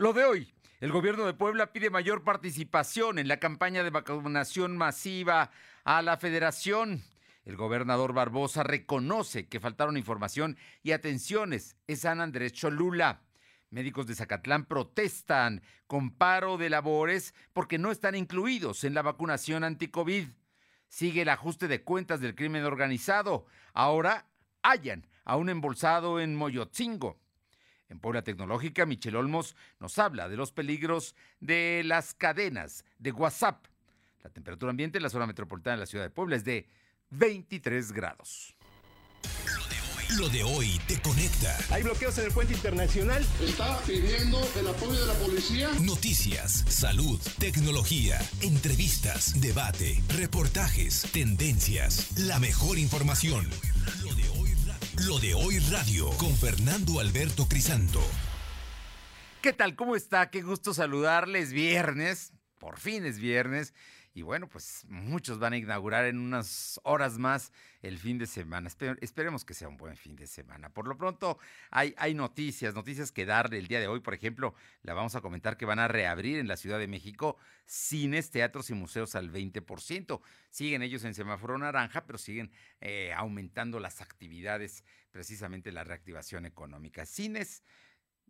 Lo de hoy, el gobierno de Puebla pide mayor participación en la campaña de vacunación masiva a la federación. El gobernador Barbosa reconoce que faltaron información y atenciones en San Andrés Cholula. Médicos de Zacatlán protestan con paro de labores porque no están incluidos en la vacunación anti-COVID. Sigue el ajuste de cuentas del crimen organizado. Ahora hallan a un embolsado en Moyotzingo. En Puebla Tecnológica, Michel Olmos nos habla de los peligros de las cadenas de WhatsApp. La temperatura ambiente en la zona metropolitana de la ciudad de Puebla es de 23 grados. Lo de hoy te conecta. Hay bloqueos en el puente internacional. Está pidiendo el apoyo de la policía. Noticias, salud, tecnología, entrevistas, debate, reportajes, tendencias, la mejor información. Lo de hoy, Lo de hoy radio con Fernando Alberto Crisanto. ¿Qué tal? ¿Cómo está? Qué gusto saludarles. Viernes, por fin es viernes. Y bueno, pues muchos van a inaugurar en unas horas más el fin de semana. esperemos que sea un buen fin de semana. Por lo pronto hay, noticias, noticias que darle el día de hoy. Por ejemplo, la vamos a comentar que van a reabrir en la Ciudad de México cines, teatros y museos al 20%. Siguen ellos en semáforo naranja, pero siguen eh, aumentando las actividades, precisamente la reactivación económica. Cines,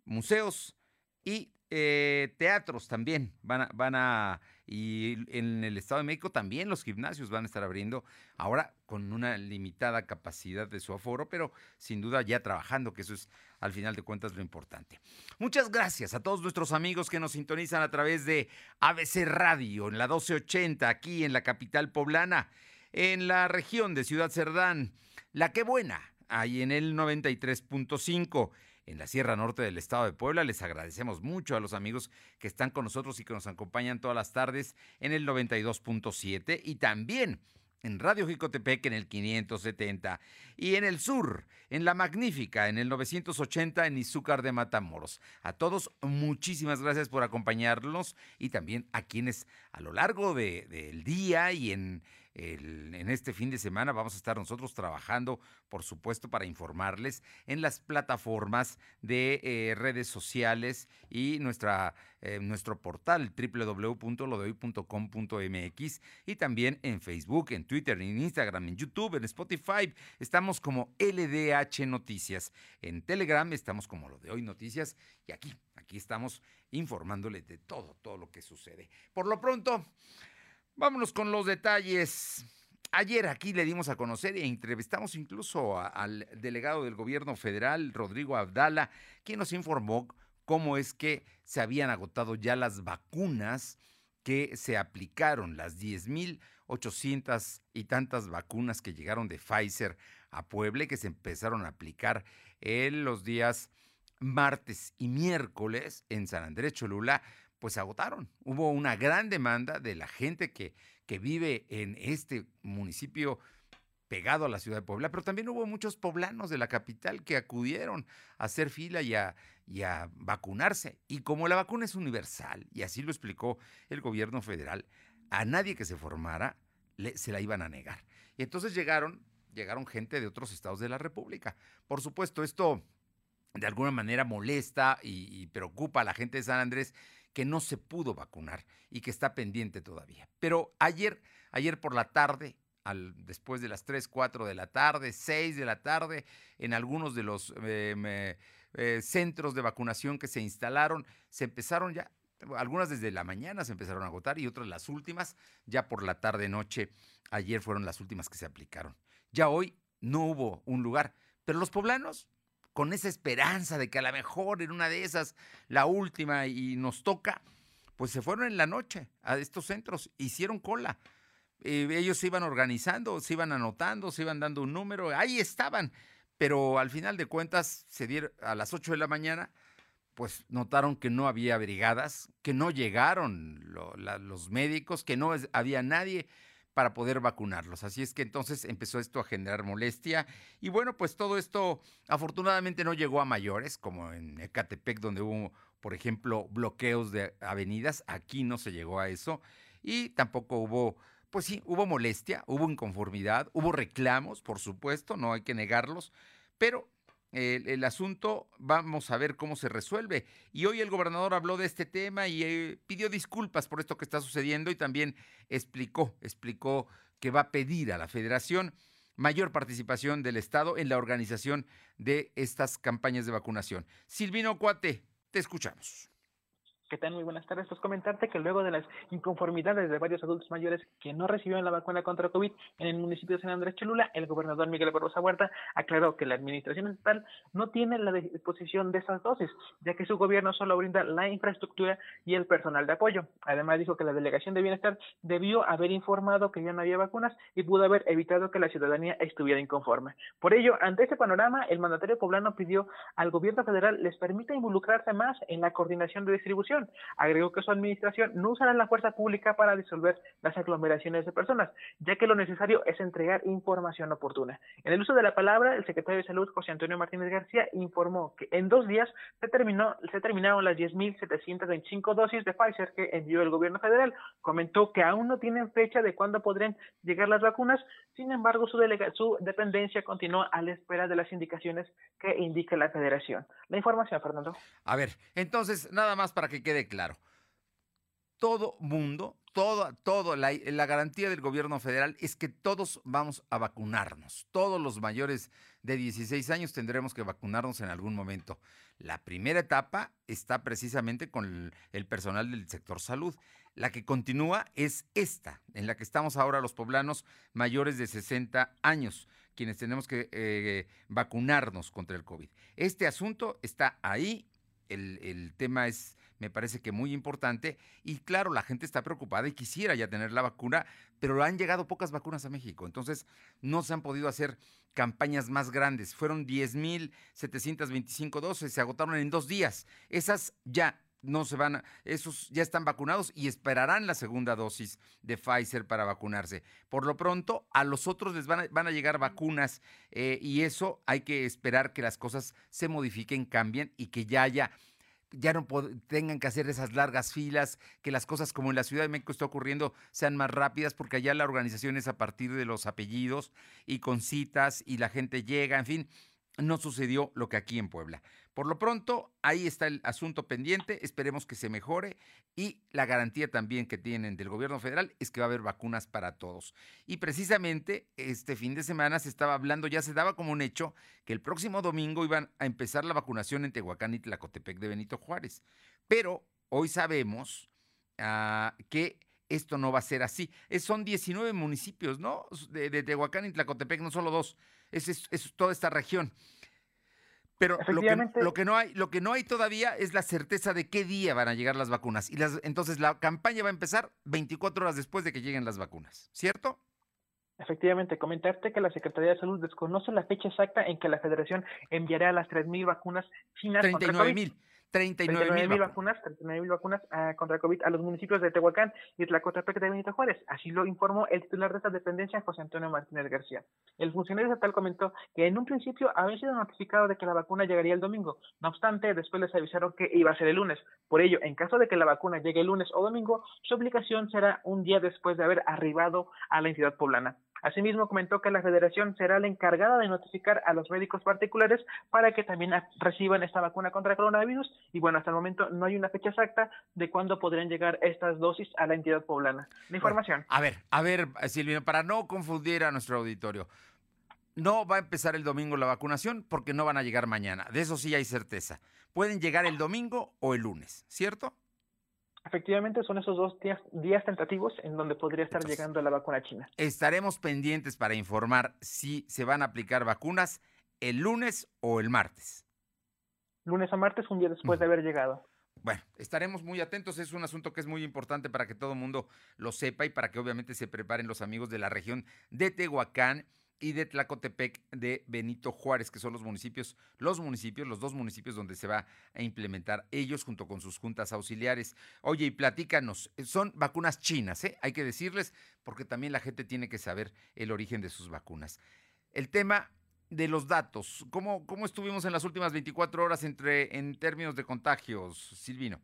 museos y eh, teatros también van van a, y en el Estado de México también los gimnasios van a estar abriendo, ahora con una limitada capacidad de su aforo, pero sin duda ya trabajando, que eso es al final de cuentas lo importante. Muchas gracias a todos nuestros amigos que nos sintonizan a través de ABC Radio en la 1280, aquí en la capital poblana, en la región de Ciudad Cerdán, La Que Buena, ahí en el 93.5 en la Sierra Norte del Estado de Puebla. Les agradecemos mucho a los amigos que están con nosotros y que nos acompañan todas las tardes en el 92.7 y también en Radio Jicotepec en el 570 y en el sur, en La Magnífica, en el 980 en Izúcar de Matamoros. A todos, muchísimas gracias por acompañarnos y también a quienes a lo largo del día y en en este fin de semana vamos a estar nosotros trabajando, por supuesto, para informarles en las plataformas de eh, redes sociales y nuestra, eh, nuestro portal www.lodehoy.com.mx y también en Facebook, en Twitter, en Instagram, en YouTube, en Spotify. Estamos como LDH Noticias. En Telegram estamos como Lo de Hoy Noticias y aquí, aquí estamos informándoles de todo, todo lo que sucede. Por lo pronto... Vámonos con los detalles. Ayer aquí le dimos a conocer e entrevistamos incluso al delegado del gobierno federal, Rodrigo Abdala, quien nos informó cómo es que se habían agotado ya las vacunas que se aplicaron, las 10.800 y tantas vacunas que llegaron de Pfizer a Puebla que se empezaron a aplicar en los días martes y miércoles en San Andrés Cholula pues se agotaron. Hubo una gran demanda de la gente que, que vive en este municipio pegado a la ciudad de Puebla, pero también hubo muchos poblanos de la capital que acudieron a hacer fila y a, y a vacunarse. Y como la vacuna es universal, y así lo explicó el gobierno federal, a nadie que se formara se la iban a negar. Y entonces llegaron, llegaron gente de otros estados de la República. Por supuesto, esto de alguna manera molesta y preocupa a la gente de San Andrés que no se pudo vacunar y que está pendiente todavía. Pero ayer, ayer por la tarde, después de las 3, 4 de la tarde, 6 de la tarde, en algunos de los eh, eh, centros de vacunación que se instalaron, se empezaron ya, algunas desde la mañana se empezaron a agotar y otras las últimas, ya por la tarde, noche, ayer fueron las últimas que se aplicaron. Ya hoy no hubo un lugar, pero los poblanos con esa esperanza de que a lo mejor en una de esas, la última y nos toca, pues se fueron en la noche a estos centros, hicieron cola. Eh, ellos se iban organizando, se iban anotando, se iban dando un número, ahí estaban, pero al final de cuentas se dieron a las 8 de la mañana, pues notaron que no había brigadas, que no llegaron los médicos, que no había nadie para poder vacunarlos. Así es que entonces empezó esto a generar molestia y bueno, pues todo esto afortunadamente no llegó a mayores, como en Ecatepec donde hubo, por ejemplo, bloqueos de avenidas, aquí no se llegó a eso y tampoco hubo, pues sí, hubo molestia, hubo inconformidad, hubo reclamos, por supuesto, no hay que negarlos, pero el, asunto, vamos a ver cómo se resuelve. Y hoy el gobernador habló de este tema y eh, pidió disculpas por esto que está sucediendo y también explicó, explicó que va a pedir a la federación mayor participación del Estado en la organización de estas campañas de vacunación. Silvino Cuate, te escuchamos. ¿Qué tal? Muy buenas tardes. Pues comentarte que luego de las inconformidades de varios adultos mayores que no recibieron la vacuna contra COVID en el municipio de San Andrés Cholula, el gobernador Miguel Barbosa Huerta aclaró que la administración estatal no tiene la disposición de esas dosis, ya que su gobierno solo brinda la infraestructura y el personal de apoyo. Además dijo que la delegación de bienestar debió haber informado que ya no había vacunas y pudo haber evitado que la ciudadanía estuviera inconforme. Por ello, ante este panorama, el mandatario poblano pidió al gobierno federal les permita involucrarse más en la coordinación de distribución Agregó que su administración no usará la fuerza pública para disolver las aglomeraciones de personas, ya que lo necesario es entregar información oportuna. En el uso de la palabra, el secretario de Salud, José Antonio Martínez García, informó que en dos días se, terminó, se terminaron las 10.725 dosis de Pfizer que envió el gobierno federal. Comentó que aún no tienen fecha de cuándo podrían llegar las vacunas, sin embargo, su, su dependencia continúa a la espera de las indicaciones que indica la federación. La información, Fernando. A ver, entonces, nada más para que quede quede claro. Todo mundo, todo, todo, la, la, garantía del gobierno federal es que todos vamos a vacunarnos. Todos los mayores de 16 años tendremos que vacunarnos en algún momento. La primera etapa está precisamente con el, personal del sector salud. La que continúa es esta, en la que estamos ahora los poblanos mayores de 60 años, quienes tenemos que eh, vacunarnos contra el COVID. Este asunto está ahí, el, el tema es me parece que muy importante. Y claro, la gente está preocupada y quisiera ya tener la vacuna, pero han llegado pocas vacunas a México. Entonces, no se han podido hacer campañas más grandes. Fueron 10.725 dosis, se agotaron en dos días. Esas ya no se van, esos ya están vacunados y esperarán la segunda dosis de Pfizer para vacunarse. Por lo pronto, a los otros les van a, van a llegar vacunas eh, y eso hay que esperar que las cosas se modifiquen, cambien y que ya haya ya no tengan que hacer esas largas filas, que las cosas como en la Ciudad de México está ocurriendo sean más rápidas, porque allá la organización es a partir de los apellidos y con citas y la gente llega, en fin, no sucedió lo que aquí en Puebla. Por lo pronto, ahí está el asunto pendiente, esperemos que se mejore y la garantía también que tienen del gobierno federal es que va a haber vacunas para todos. Y precisamente este fin de semana se estaba hablando, ya se daba como un hecho, que el próximo domingo iban a empezar la vacunación en Tehuacán y Tlacotepec de Benito Juárez. Pero hoy sabemos ah, que esto no va a ser así. son 19 municipios, ¿no? De, Tehuacán y Tlacotepec, no solo dos. Es, es toda esta región. Pero lo que, lo que, no hay, lo que no hay todavía es la certeza de qué día van a llegar las vacunas. Y las, entonces la campaña va a empezar 24 horas después de que lleguen las vacunas, ¿cierto? Efectivamente, comentarte que la Secretaría de Salud desconoce la fecha exacta en que la Federación enviará las 3.000 vacunas chinas. 39.000. 39 mil vacunas, 39 mil vacunas uh, contra COVID a los municipios de Tehuacán y Tlacotepec de Benito Juárez. Así lo informó el titular de esta dependencia, José Antonio Martínez García. El funcionario estatal comentó que en un principio había sido notificado de que la vacuna llegaría el domingo. No obstante, después les avisaron que iba a ser el lunes. Por ello, en caso de que la vacuna llegue el lunes o domingo, su aplicación será un día después de haber arribado a la entidad poblana. Asimismo, comentó que la federación será la encargada de notificar a los médicos particulares para que también reciban esta vacuna contra el coronavirus. Y bueno, hasta el momento no hay una fecha exacta de cuándo podrían llegar estas dosis a la entidad poblana. La información. a ver, a ver, Silvino, para no confundir a nuestro auditorio. No va a empezar el domingo la vacunación porque no van a llegar mañana. De eso sí hay certeza. Pueden llegar el domingo o el lunes, ¿cierto? Efectivamente, son esos dos días, días tentativos en donde podría estar llegando la vacuna china. Estaremos pendientes para informar si se van a aplicar vacunas el lunes o el martes. Lunes a martes, un día después de haber llegado. Bueno, estaremos muy atentos. Es un asunto que es muy importante para que todo el mundo lo sepa y para que obviamente se preparen los amigos de la región de Tehuacán y de Tlacotepec de Benito Juárez, que son los municipios, los municipios, los dos municipios donde se va a implementar ellos junto con sus juntas auxiliares. Oye, y platícanos, son vacunas chinas, ¿eh? Hay que decirles, porque también la gente tiene que saber el origen de sus vacunas. El tema de los datos, ¿cómo, cómo estuvimos en las últimas 24 horas entre, en términos de contagios, Silvino?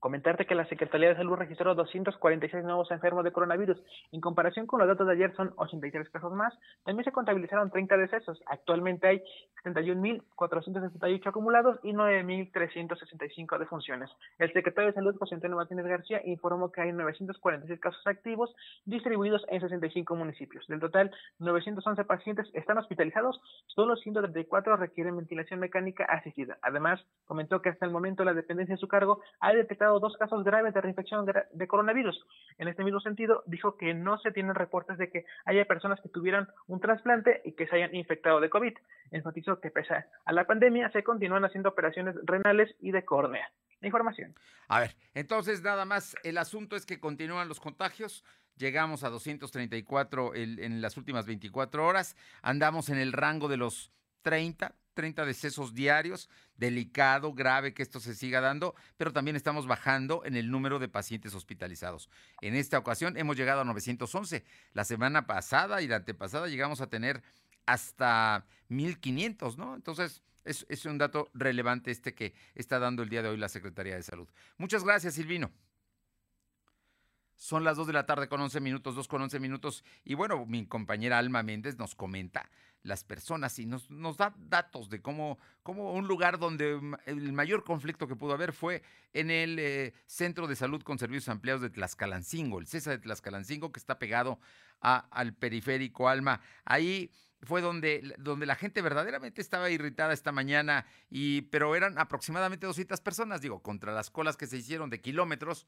Comentarte que la Secretaría de Salud registró 246 nuevos enfermos de coronavirus. En comparación con los datos de ayer son 83 casos más. También se contabilizaron 30 decesos. Actualmente hay 71.478 acumulados y 9.365 defunciones. El secretario de Salud, José Antonio Martínez García, informó que hay 946 casos activos distribuidos en 65 municipios. Del total, 911 pacientes están hospitalizados, solo 134 requieren ventilación mecánica asistida. Además, comentó que hasta el momento la dependencia de su cargo ha detectado dos casos graves de reinfección de coronavirus. En este mismo sentido, dijo que no se tienen reportes de que haya personas que tuvieran un trasplante y que se hayan infectado de COVID. Enfatizó que pese a la pandemia se continúan haciendo operaciones renales y de córnea. Información. A ver, entonces nada más, el asunto es que continúan los contagios. Llegamos a 234 en las últimas 24 horas. Andamos en el rango de los 30, 30 decesos diarios, delicado, grave que esto se siga dando, pero también estamos bajando en el número de pacientes hospitalizados. En esta ocasión hemos llegado a 911. La semana pasada y la antepasada llegamos a tener hasta 1500, ¿no? Entonces, es, un dato relevante este que está dando el día de hoy la Secretaría de Salud. Muchas gracias, Silvino. Son las 2 de la tarde con 11 minutos, 2 con 11 minutos. Y bueno, mi compañera Alma Méndez nos comenta las personas y nos, nos da datos de cómo, cómo, un lugar donde el mayor conflicto que pudo haber fue en el eh, Centro de Salud con Servicios Ampliados de Tlaxcalancingo, el CESA de Tlaxcalancingo, que está pegado a, al periférico Alma. Ahí fue donde, donde la gente verdaderamente estaba irritada esta mañana, y, pero eran aproximadamente 200 personas, digo, contra las colas que se hicieron de kilómetros,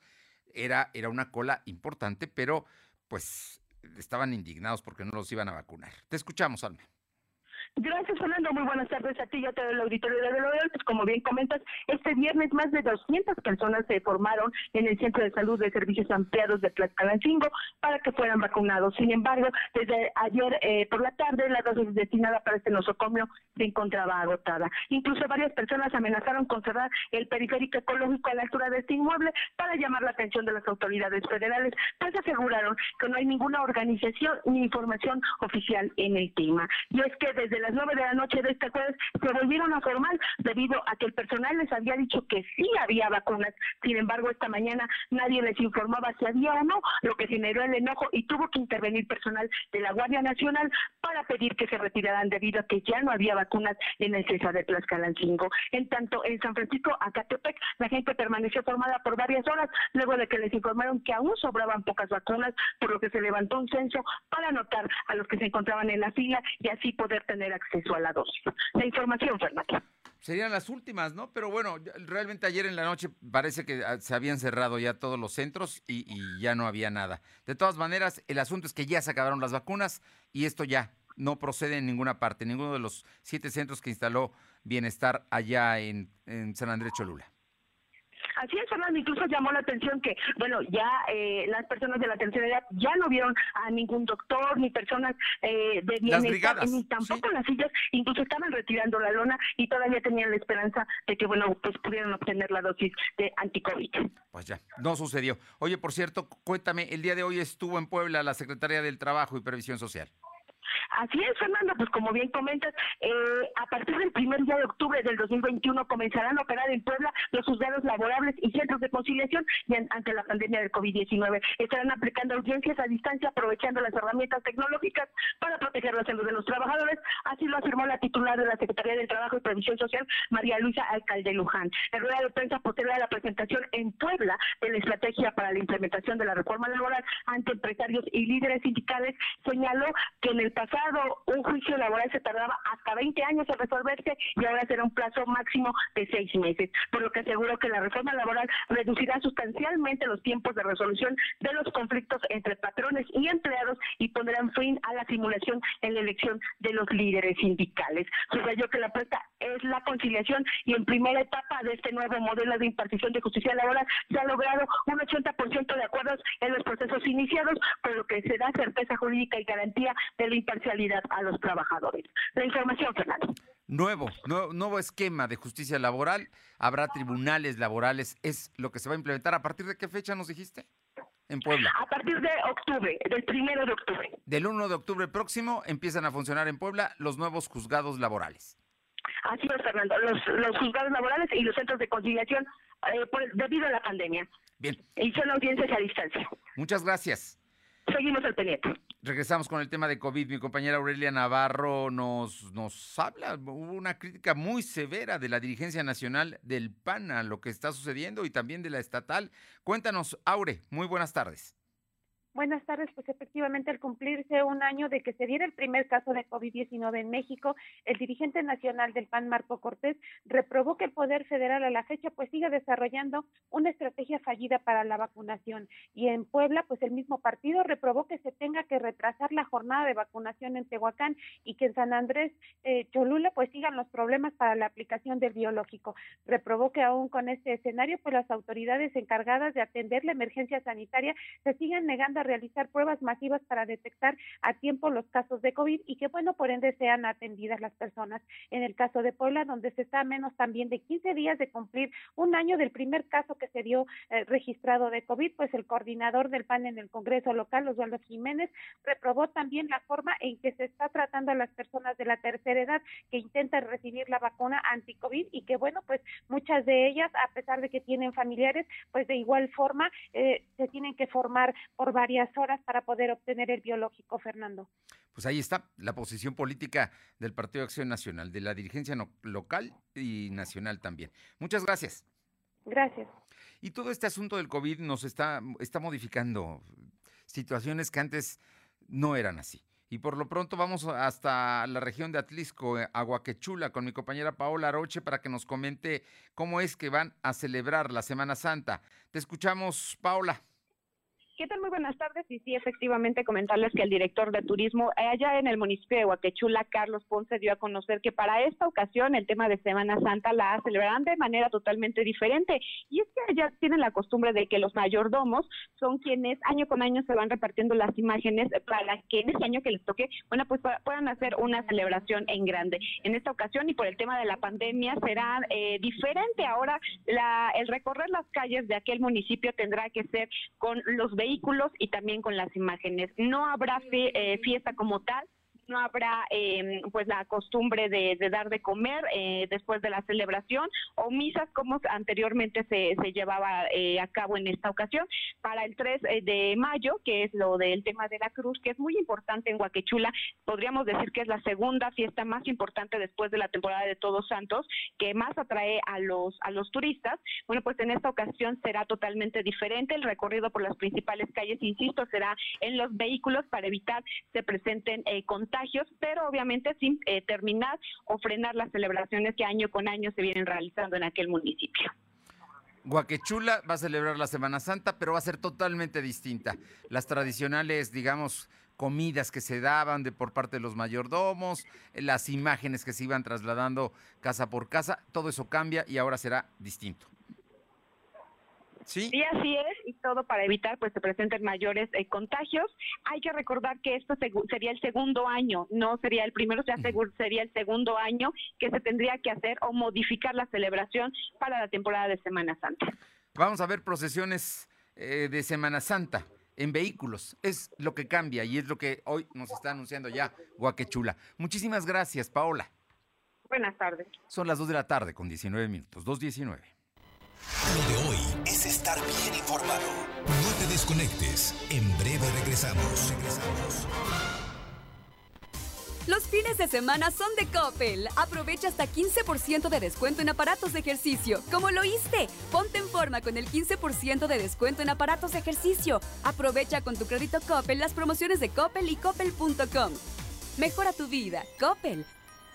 era, era una cola importante, pero pues estaban indignados porque no los iban a vacunar. Te escuchamos, Alma. Gracias, Fernando. Muy buenas tardes a ti y a todo el auditorio de Real. Pues como bien comentas, este viernes más de 200 personas se formaron en el Centro de Salud de Servicios Ampliados de Tlaxcalancingo para que fueran vacunados. Sin embargo, desde ayer eh, por la tarde, la dosis destinada para este nosocomio se encontraba agotada. Incluso varias personas amenazaron con cerrar el periférico ecológico a la altura de este inmueble para llamar la atención de las autoridades federales, pues aseguraron que no hay ninguna organización ni información oficial en el tema. Y es que desde las nueve de la noche de este jueves se volvieron a formar debido a que el personal les había dicho que sí había vacunas. Sin embargo, esta mañana nadie les informaba si había o no, lo que generó el enojo y tuvo que intervenir personal de la Guardia Nacional para pedir que se retiraran debido a que ya no había vacunas en el César de Tlaxcalancingo. En tanto, en San Francisco, Acatepec, la gente permaneció formada por varias horas luego de que les informaron que aún sobraban pocas vacunas, por lo que se levantó un censo para anotar a los que se encontraban en la fila y así poder tener acceso a la dosis. La información, Fernando. Serían las últimas, ¿no? Pero bueno, realmente ayer en la noche parece que ah, se habían cerrado ya todos los centros y, ya no había nada. De todas maneras, el asunto es que ya se acabaron las vacunas y esto ya no procede en ninguna parte, ninguno de los siete centros que instaló Bienestar allá en, en San Andrés Cholula. Así es, Fernando, incluso llamó la atención que, bueno, ya eh, las personas de la tercera edad ya no vieron a ningún doctor, ni personas eh, de bienestar, ni tampoco las sillas, incluso estaban retirando la lona y todavía tenían la esperanza de que, bueno, pues pudieran obtener la dosis de anticovid. Pues ya, no sucedió. Oye, por cierto, cuéntame, el día de hoy estuvo en Puebla la Secretaría del Trabajo y Previsión Social. Así es, Fernando, pues como bien comentas, eh, a partir del primer día de octubre del 2021 comenzarán a operar en Puebla los juzgados laborables y centros de conciliación y ante la pandemia del COVID-19. Estarán aplicando audiencias a distancia aprovechando las herramientas tecnológicas para proteger la salud de los trabajadores, así lo afirmó la titular de la Secretaría del Trabajo y Previsión Social, María Luisa Alcalde Luján. En rueda de prensa posterior a la presentación en Puebla de la estrategia para la implementación de la reforma laboral ante empresarios y líderes sindicales, señaló que en el pasado un juicio laboral se tardaba hasta 20 años en resolverse y ahora será un plazo máximo de seis meses, por lo que aseguró que la reforma laboral reducirá sustancialmente los tiempos de resolución de los conflictos entre patrones y empleados y pondrán fin a la simulación en la elección de los líderes sindicales. Subrayó que la apuesta es la conciliación y en primera etapa de este nuevo modelo de impartición de justicia laboral se ha logrado un 80% de acuerdos en los procesos iniciados, por lo que se da certeza jurídica y garantía de la a los trabajadores. La información, Fernando. Nuevo, nuevo, esquema de justicia laboral. Habrá tribunales laborales. ¿Es lo que se va a implementar? ¿A partir de qué fecha nos dijiste? En Puebla. A partir de octubre, del primero de octubre. Del 1 de octubre próximo empiezan a funcionar en Puebla los nuevos juzgados laborales. Así es, Fernando, los, los juzgados laborales y los centros de conciliación eh, debido a la pandemia. Bien. Y son audiencias a distancia. Muchas gracias. Seguimos al pendiente. Regresamos con el tema de COVID. Mi compañera Aurelia Navarro nos, nos habla, hubo una crítica muy severa de la dirigencia nacional del PAN a lo que está sucediendo y también de la estatal. Cuéntanos, Aure, muy buenas tardes. Buenas tardes, pues efectivamente al cumplirse un año de que se diera el primer caso de COVID-19 en México, el dirigente nacional del PAN, Marco Cortés, reprobó que el Poder Federal a la fecha pues siga desarrollando una estrategia fallida para la vacunación. Y en Puebla, pues el mismo partido reprobó que se tenga que retrasar la jornada de vacunación en Tehuacán y que en San Andrés eh, Cholula pues sigan los problemas para la aplicación del biológico. Reprobó que aún con este escenario pues las autoridades encargadas de atender la emergencia sanitaria se sigan negando realizar pruebas masivas para detectar a tiempo los casos de COVID y que, bueno, por ende sean atendidas las personas. En el caso de Puebla, donde se está a menos también de 15 días de cumplir un año del primer caso que se dio eh, registrado de COVID, pues el coordinador del PAN en el Congreso local, Osvaldo Jiménez, reprobó también la forma en que se está tratando a las personas de la tercera edad que intentan recibir la vacuna anti-COVID y que, bueno, pues muchas de ellas, a pesar de que tienen familiares, pues de igual forma eh, se tienen que formar por varias horas para poder obtener el biológico, Fernando. Pues ahí está la posición política del Partido de Acción Nacional, de la dirigencia local y nacional también. Muchas gracias. Gracias. Y todo este asunto del COVID nos está, está modificando situaciones que antes no eran así. Y por lo pronto vamos hasta la región de Atlisco, eh, Aguaquechula, con mi compañera Paola Aroche para que nos comente cómo es que van a celebrar la Semana Santa. Te escuchamos, Paola. ¿Qué tal? Muy buenas tardes. Y sí, efectivamente, comentarles que el director de turismo allá en el municipio de Huaquechula, Carlos Ponce, dio a conocer que para esta ocasión el tema de Semana Santa la celebrarán de manera totalmente diferente. Y es que allá tienen la costumbre de que los mayordomos son quienes año con año se van repartiendo las imágenes para que en ese año que les toque, bueno, pues puedan hacer una celebración en grande. En esta ocasión y por el tema de la pandemia será eh, diferente. Ahora la, el recorrer las calles de aquel municipio tendrá que ser con los vehículos vehículos y también con las imágenes. No habrá eh, fiesta como tal, no habrá eh, pues la costumbre de, dar de comer eh, después de la celebración o misas como anteriormente se, se llevaba eh, a cabo en esta ocasión. Para el 3 eh, de mayo, que es lo del tema de la cruz, que es muy importante en Huaquechula, podríamos decir que es la segunda fiesta más importante después de la temporada de Todos Santos, que más atrae a los, a los turistas. Bueno, pues en esta ocasión será totalmente diferente. El recorrido por las principales calles, insisto, será en los vehículos para evitar se presenten pero obviamente sin eh, terminar o frenar las celebraciones que año con año se vienen realizando en aquel municipio. Guaquechula va a celebrar la Semana Santa, pero va a ser totalmente distinta. Las tradicionales, digamos, comidas que se daban de por parte de los mayordomos, las imágenes que se iban trasladando casa por casa, todo eso cambia y ahora será distinto. ¿Sí? así es, y todo para evitar pues se presenten mayores eh, contagios. Hay que recordar que esto sería el segundo año, no sería el primero, ya sería el segundo año que se tendría que hacer o modificar la celebración para la temporada de Semana Santa. Vamos a ver procesiones eh, de Semana Santa en vehículos. Es lo que cambia y es lo que hoy nos está anunciando ya Guaquechula. Muchísimas gracias, Paola. Buenas tardes. Son las 2 de la tarde con 19 minutos, 2.19. Lo de hoy es estar bien informado. No te desconectes. En breve regresamos. Regresamos. Los fines de semana son de Coppel. Aprovecha hasta 15% de descuento en aparatos de ejercicio. ¿Cómo lo oíste? Ponte en forma con el 15% de descuento en aparatos de ejercicio. Aprovecha con tu crédito Coppel las promociones de Coppel y coppel.com. Mejora tu vida. Coppel.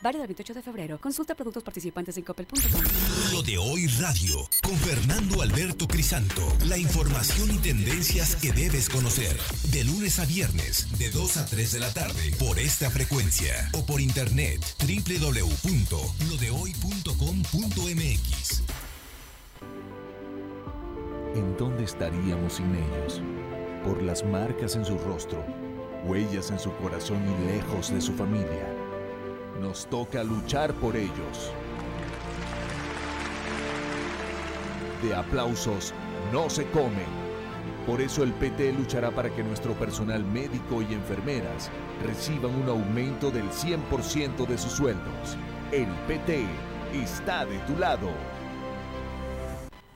Válido el 28 de febrero. Consulta productos participantes en coppel.com. Lo de hoy radio con Fernando Alberto Crisanto. La información y tendencias que debes conocer. De lunes a viernes, de 2 a 3 de la tarde, por esta frecuencia o por internet www.lodehoy.com.mx. ¿En dónde estaríamos sin ellos? Por las marcas en su rostro, huellas en su corazón y lejos de su familia nos toca luchar por ellos. De aplausos no se comen. Por eso el PT luchará para que nuestro personal médico y enfermeras reciban un aumento del 100% de sus sueldos El PT está de tu lado.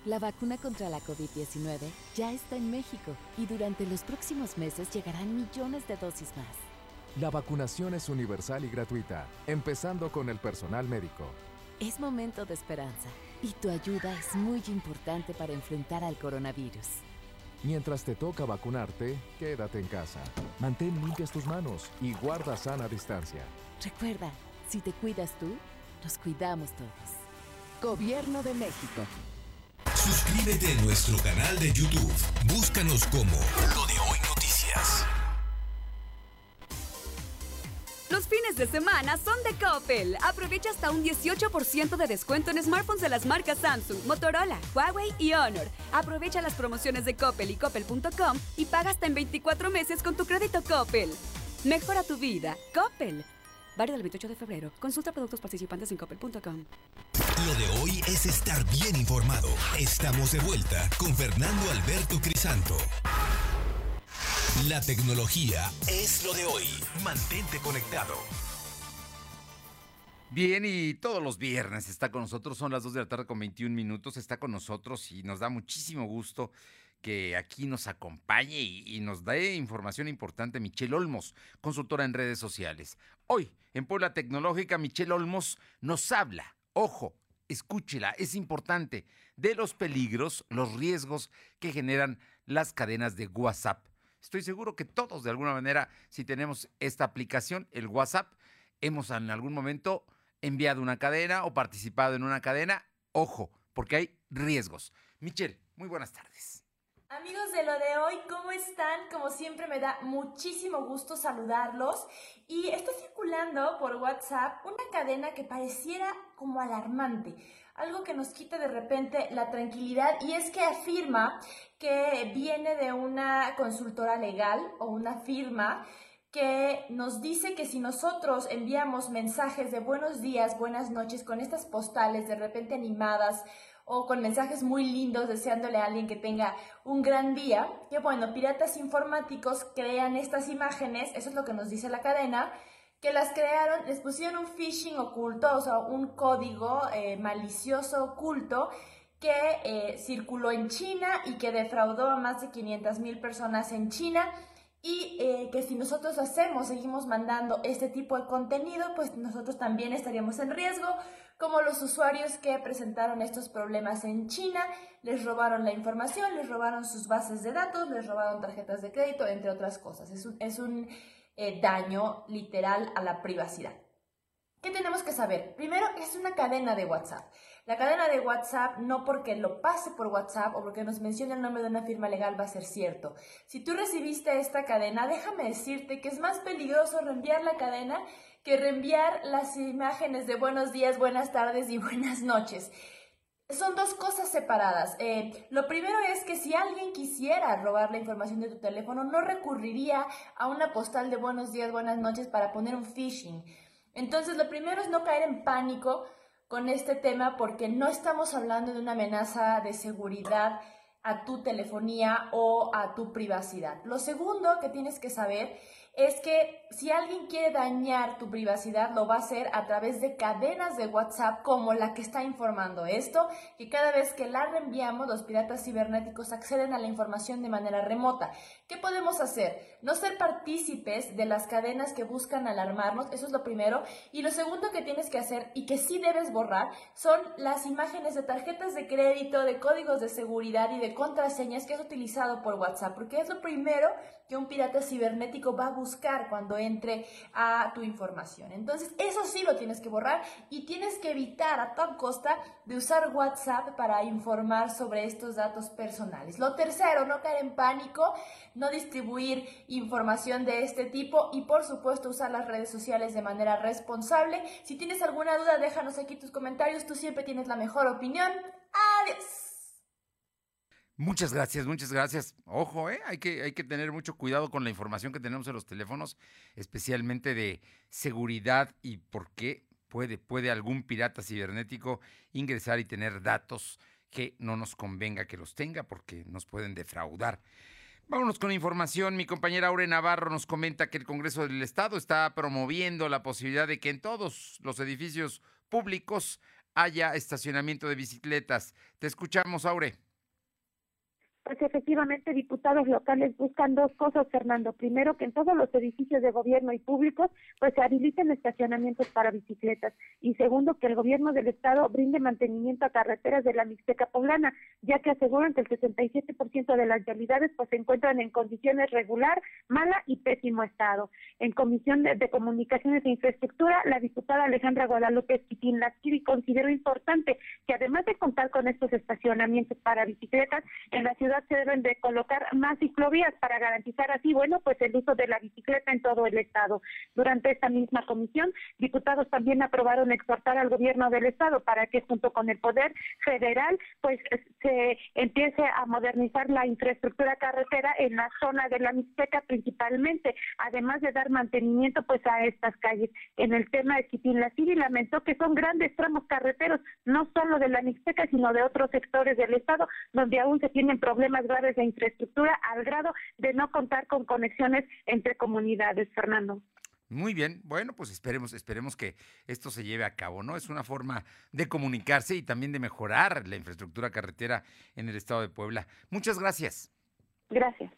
La vacuna contra la COVID-19 ya está en México y durante los próximos meses llegarán millones de dosis más. La vacunación es universal y gratuita, empezando con el personal médico. Es momento de esperanza y tu ayuda es muy importante para enfrentar al coronavirus. Mientras te toca vacunarte, quédate en casa. Mantén limpias tus manos y guarda sana distancia. Recuerda, si te cuidas tú, nos cuidamos todos. Gobierno de México. Suscríbete a nuestro canal de YouTube. Búscanos como Lo de Hoy Noticias. Los fines de semana son de Coppel. Aprovecha hasta un 18% de descuento en smartphones de las marcas Samsung, Motorola, Huawei y Honor. Aprovecha las promociones de Coppel y coppel.com y paga hasta en 24 meses con tu crédito Coppel. Mejora tu vida. Coppel. Válido del 28 de febrero. Consulta productos participantes en coppel.com. Lo de hoy es estar bien informado. Estamos de vuelta con Fernando Alberto Crisanto. La tecnología es lo de hoy. Mantente conectado. Bien, y todos los viernes está con nosotros, son las 2 de la tarde con 21 minutos, está con nosotros y nos da muchísimo gusto que aquí nos acompañe y, y nos dé información importante Michelle Olmos, consultora en redes sociales. Hoy, en Puebla Tecnológica, Michelle Olmos nos habla, ojo, escúchela, es importante, de los peligros, los riesgos que generan las cadenas de WhatsApp. Estoy seguro que todos, de alguna manera, si tenemos esta aplicación, el WhatsApp, hemos en algún momento enviado una cadena o participado en una cadena. Ojo, porque hay riesgos. Michelle, muy buenas tardes. Amigos de lo de hoy, ¿cómo están? Como siempre me da muchísimo gusto saludarlos y está circulando por WhatsApp una cadena que pareciera como alarmante, algo que nos quita de repente la tranquilidad y es que afirma que viene de una consultora legal o una firma que nos dice que si nosotros enviamos mensajes de buenos días, buenas noches con estas postales de repente animadas o con mensajes muy lindos deseándole a alguien que tenga un gran día, que bueno, piratas informáticos crean estas imágenes, eso es lo que nos dice la cadena, que las crearon, les pusieron un phishing oculto, o sea, un código eh, malicioso oculto que eh, circuló en China y que defraudó a más de 500 mil personas en China y eh, que si nosotros hacemos, seguimos mandando este tipo de contenido, pues nosotros también estaríamos en riesgo, como los usuarios que presentaron estos problemas en China, les robaron la información, les robaron sus bases de datos, les robaron tarjetas de crédito, entre otras cosas. Es un, es un eh, daño literal a la privacidad. ¿Qué tenemos que saber? Primero, es una cadena de WhatsApp. La cadena de WhatsApp, no porque lo pase por WhatsApp o porque nos mencione el nombre de una firma legal, va a ser cierto. Si tú recibiste esta cadena, déjame decirte que es más peligroso reenviar la cadena que reenviar las imágenes de buenos días, buenas tardes y buenas noches. Son dos cosas separadas. Eh, lo primero es que si alguien quisiera robar la información de tu teléfono, no recurriría a una postal de buenos días, buenas noches para poner un phishing. Entonces, lo primero es no caer en pánico con este tema porque no estamos hablando de una amenaza de seguridad a tu telefonía o a tu privacidad. Lo segundo que tienes que saber es que si alguien quiere dañar tu privacidad, lo va a hacer a través de cadenas de WhatsApp como la que está informando esto, que cada vez que la reenviamos, los piratas cibernéticos acceden a la información de manera remota. ¿Qué podemos hacer? No ser partícipes de las cadenas que buscan alarmarnos, eso es lo primero. Y lo segundo que tienes que hacer y que sí debes borrar son las imágenes de tarjetas de crédito, de códigos de seguridad y de contraseñas que has utilizado por WhatsApp, porque es lo primero que un pirata cibernético va a buscar cuando entre a tu información. Entonces, eso sí lo tienes que borrar y tienes que evitar a toda costa de usar WhatsApp para informar sobre estos datos personales. Lo tercero, no caer en pánico, no distribuir información de este tipo y por supuesto usar las redes sociales de manera responsable. Si tienes alguna duda, déjanos aquí tus comentarios, tú siempre tienes la mejor opinión. Adiós. Muchas gracias, muchas gracias. Ojo, ¿eh? hay, que, tener mucho cuidado con la información que tenemos en los teléfonos, especialmente de seguridad y por qué puede, puede algún pirata cibernético ingresar y tener datos que no nos convenga que los tenga porque nos pueden defraudar. Vámonos con información. Mi compañera Aure Navarro nos comenta que el Congreso del Estado está promoviendo la posibilidad de que en todos los edificios públicos haya estacionamiento de bicicletas. Te escuchamos, Aure pues efectivamente diputados locales buscan dos cosas, Fernando. Primero, que en todos los edificios de gobierno y públicos pues se habiliten estacionamientos para bicicletas. Y segundo, que el gobierno del estado brinde mantenimiento a carreteras de la Mixteca Poblana, ya que aseguran que el 67% de las vialidades pues se encuentran en condiciones regular, mala y pésimo estado. En Comisión de, Comunicaciones e Infraestructura, la diputada Alejandra Guadalupe Esquitín Lasquivi consideró importante que además de contar con estos estacionamientos para bicicletas, en la ciudad se deben de colocar más ciclovías para garantizar así, bueno, pues el uso de la bicicleta en todo el estado. Durante esta misma comisión, diputados también aprobaron exhortar al gobierno del estado para que junto con el poder federal, pues se empiece a modernizar la infraestructura carretera en la zona de la Mixteca principalmente, además de dar mantenimiento pues a estas calles. En el tema de la City lamentó que son grandes tramos carreteros, no solo de la Mixteca, sino de otros sectores del estado, donde aún se tienen problemas problemas graves de infraestructura al grado de no contar con conexiones entre comunidades, Fernando. Muy bien, bueno, pues esperemos, esperemos que esto se lleve a cabo, ¿no? Es una forma de comunicarse y también de mejorar la infraestructura carretera en el estado de Puebla. Muchas gracias. Gracias.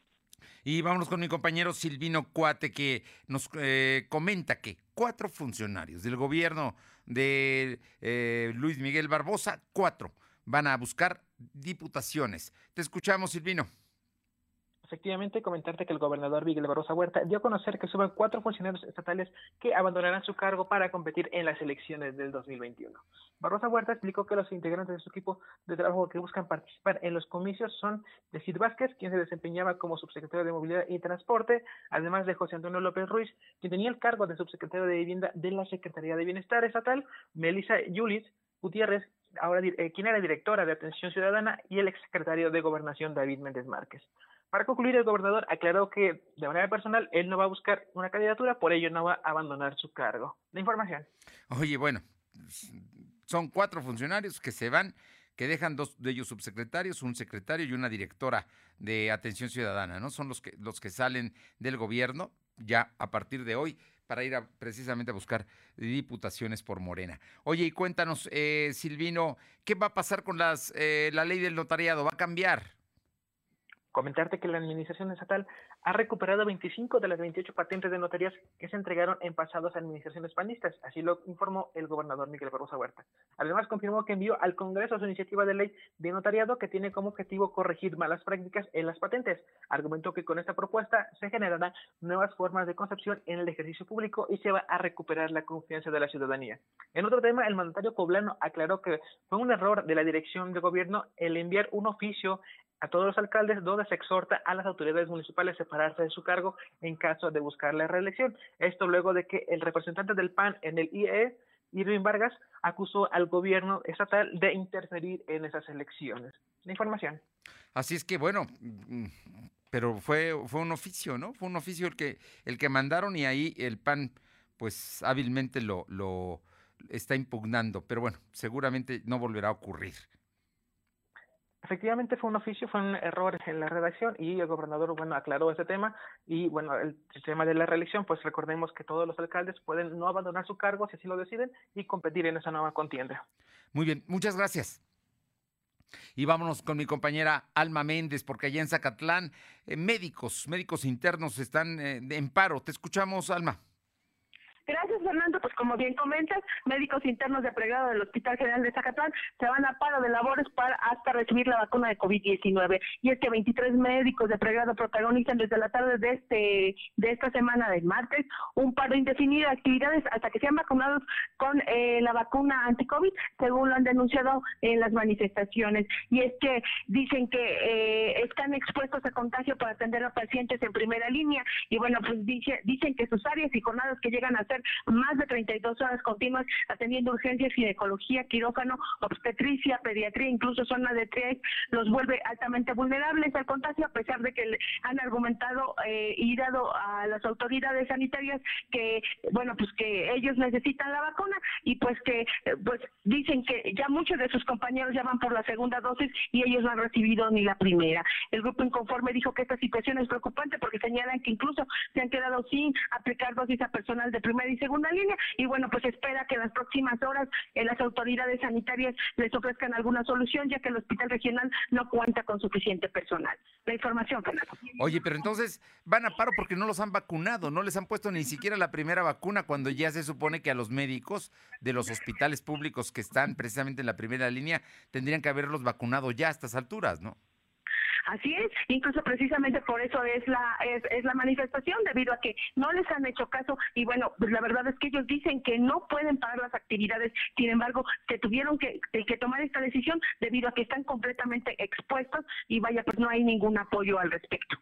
Y vámonos con mi compañero Silvino Cuate, que nos eh, comenta que cuatro funcionarios del gobierno de eh, Luis Miguel Barbosa, cuatro, van a buscar diputaciones. Te escuchamos, Silvino. Efectivamente, comentarte que el gobernador Miguel Barrosa Huerta dio a conocer que suben cuatro funcionarios estatales que abandonarán su cargo para competir en las elecciones del 2021. Barrosa Huerta explicó que los integrantes de su equipo de trabajo que buscan participar en los comicios son de Cid Vázquez, quien se desempeñaba como subsecretario de Movilidad y Transporte, además de José Antonio López Ruiz, quien tenía el cargo de subsecretario de Vivienda de la Secretaría de Bienestar Estatal, Melissa Yulis Gutiérrez, ahora eh, quien era directora de Atención Ciudadana, y el exsecretario de Gobernación, David Méndez Márquez. Para concluir, el gobernador aclaró que de manera personal él no va a buscar una candidatura, por ello no va a abandonar su cargo. La información. Oye, bueno, son cuatro funcionarios que se van, que dejan dos de ellos subsecretarios, un secretario y una directora de Atención Ciudadana, ¿no? Son los que, los que salen del gobierno ya a partir de hoy para ir a, precisamente a buscar diputaciones por Morena. Oye, y cuéntanos, eh, Silvino, ¿qué va a pasar con las, eh, la ley del notariado? ¿Va a cambiar? Comentarte que la Administración Estatal ha recuperado 25 de las 28 patentes de notarías que se entregaron en pasadas administraciones panistas, así lo informó el gobernador Miguel Barroso Huerta. Además, confirmó que envió al Congreso su iniciativa de ley de notariado que tiene como objetivo corregir malas prácticas en las patentes. Argumentó que con esta propuesta se generarán nuevas formas de concepción en el ejercicio público y se va a recuperar la confianza de la ciudadanía. En otro tema, el mandatario poblano aclaró que fue un error de la dirección de gobierno el enviar un oficio a todos los alcaldes donde se exhorta a las autoridades municipales a separarse de su cargo en caso de buscar la reelección. Esto luego de que el representante del PAN en el IE, Irving Vargas, acusó al gobierno estatal de interferir en esas elecciones. La información. Así es que bueno, pero fue, fue un oficio, ¿no? Fue un oficio el que, el que mandaron y ahí el PAN pues hábilmente lo, lo está impugnando, pero bueno, seguramente no volverá a ocurrir. Efectivamente fue un oficio, fue un error en la redacción y el gobernador, bueno, aclaró ese tema y, bueno, el, tema de la reelección, pues recordemos que todos los alcaldes pueden no abandonar su cargo si así lo deciden y competir en esa nueva contienda. Muy bien, muchas gracias. Y vámonos con mi compañera Alma Méndez, porque allá en Zacatlán, eh, médicos, médicos internos están eh, en paro. Te escuchamos, Alma. Fernando. Pues como bien comentas, médicos internos de pregrado del Hospital General de Zacatlán se van a paro de labores para hasta recibir la vacuna de COVID-19. Y es que 23 médicos de pregrado protagonizan desde la tarde de este de esta semana del martes un paro indefinido de actividades hasta que sean vacunados con eh, la vacuna anti-COVID, según lo han denunciado en las manifestaciones. Y es que dicen que eh, están expuestos a contagio para atender a pacientes en primera línea. Y bueno, pues dice, dicen que sus áreas y jornadas que llegan a ser más de 32 horas continuas atendiendo urgencias, ginecología, quirófano, obstetricia, pediatría, incluso zona de triage, los vuelve altamente vulnerables al contagio, a pesar de que han argumentado eh, y dado a las autoridades sanitarias que, bueno, pues que ellos necesitan la vacuna y pues que, eh, pues dicen que ya muchos de sus compañeros ya van por la segunda dosis y ellos no han recibido ni la primera. El grupo inconforme dijo que esta situación es preocupante porque señalan que incluso se han quedado sin aplicar dosis a personal de primera y segunda segunda línea y bueno, pues espera que las próximas horas eh, las autoridades sanitarias les ofrezcan alguna solución, ya que el hospital regional no cuenta con suficiente personal. La información, Fernando. Oye, pero entonces van a paro porque no los han vacunado, no les han puesto ni siquiera la primera vacuna cuando ya se supone que a los médicos de los hospitales públicos que están precisamente en la primera línea tendrían que haberlos vacunado ya a estas alturas, ¿no? Así es, incluso precisamente por eso es la es, la manifestación, debido a que no les han hecho caso y bueno, pues la verdad es que ellos dicen que no pueden parar las actividades, sin embargo, se tuvieron que, que tomar esta decisión debido a que están completamente expuestos y vaya, pues no hay ningún apoyo al respecto.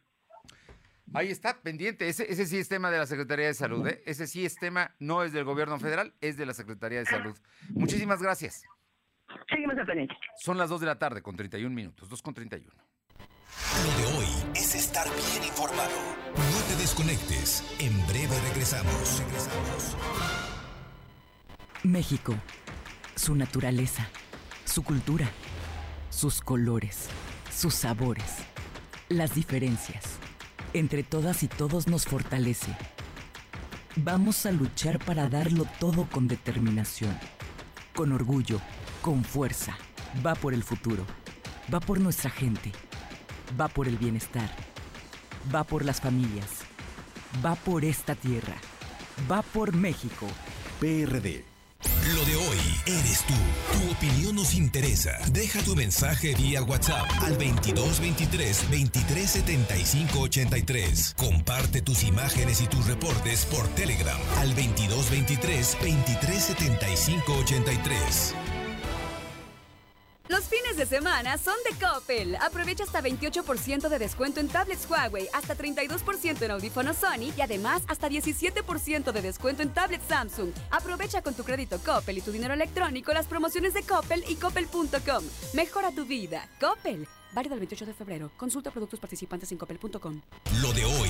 Ahí está, pendiente. Ese, ese sí es tema de la Secretaría de Salud. ¿eh? Ese sí es tema, no es del gobierno federal, es de la Secretaría de Salud. Muchísimas gracias. Seguimos al pendiente. Son las 2 de la tarde con 31 minutos, 2 con 31. Lo de hoy es estar bien informado. No te desconectes. En breve regresamos. México, su naturaleza, su cultura, sus colores, sus sabores, las diferencias. Entre todas y todos nos fortalece. Vamos a luchar para darlo todo con determinación, con orgullo, con fuerza. Va por el futuro, va por nuestra gente va por el bienestar, va por las familias, va por esta tierra, va por México. PRD. Lo de hoy eres tú. Tu opinión nos interesa. Deja tu mensaje vía WhatsApp al 2223 2375 83. Comparte tus imágenes y tus reportes por Telegram al 2223 2375 83. Los fines de semana son de Coppel. Aprovecha hasta 28% de descuento en tablets Huawei, hasta 32% en audífonos Sony y además hasta 17% de descuento en tablets Samsung. Aprovecha con tu crédito Coppel y tu dinero electrónico las promociones de Coppel y coppel.com. Mejora tu vida. Coppel. Válido el 28 de febrero. Consulta productos participantes en copel.com. Lo de hoy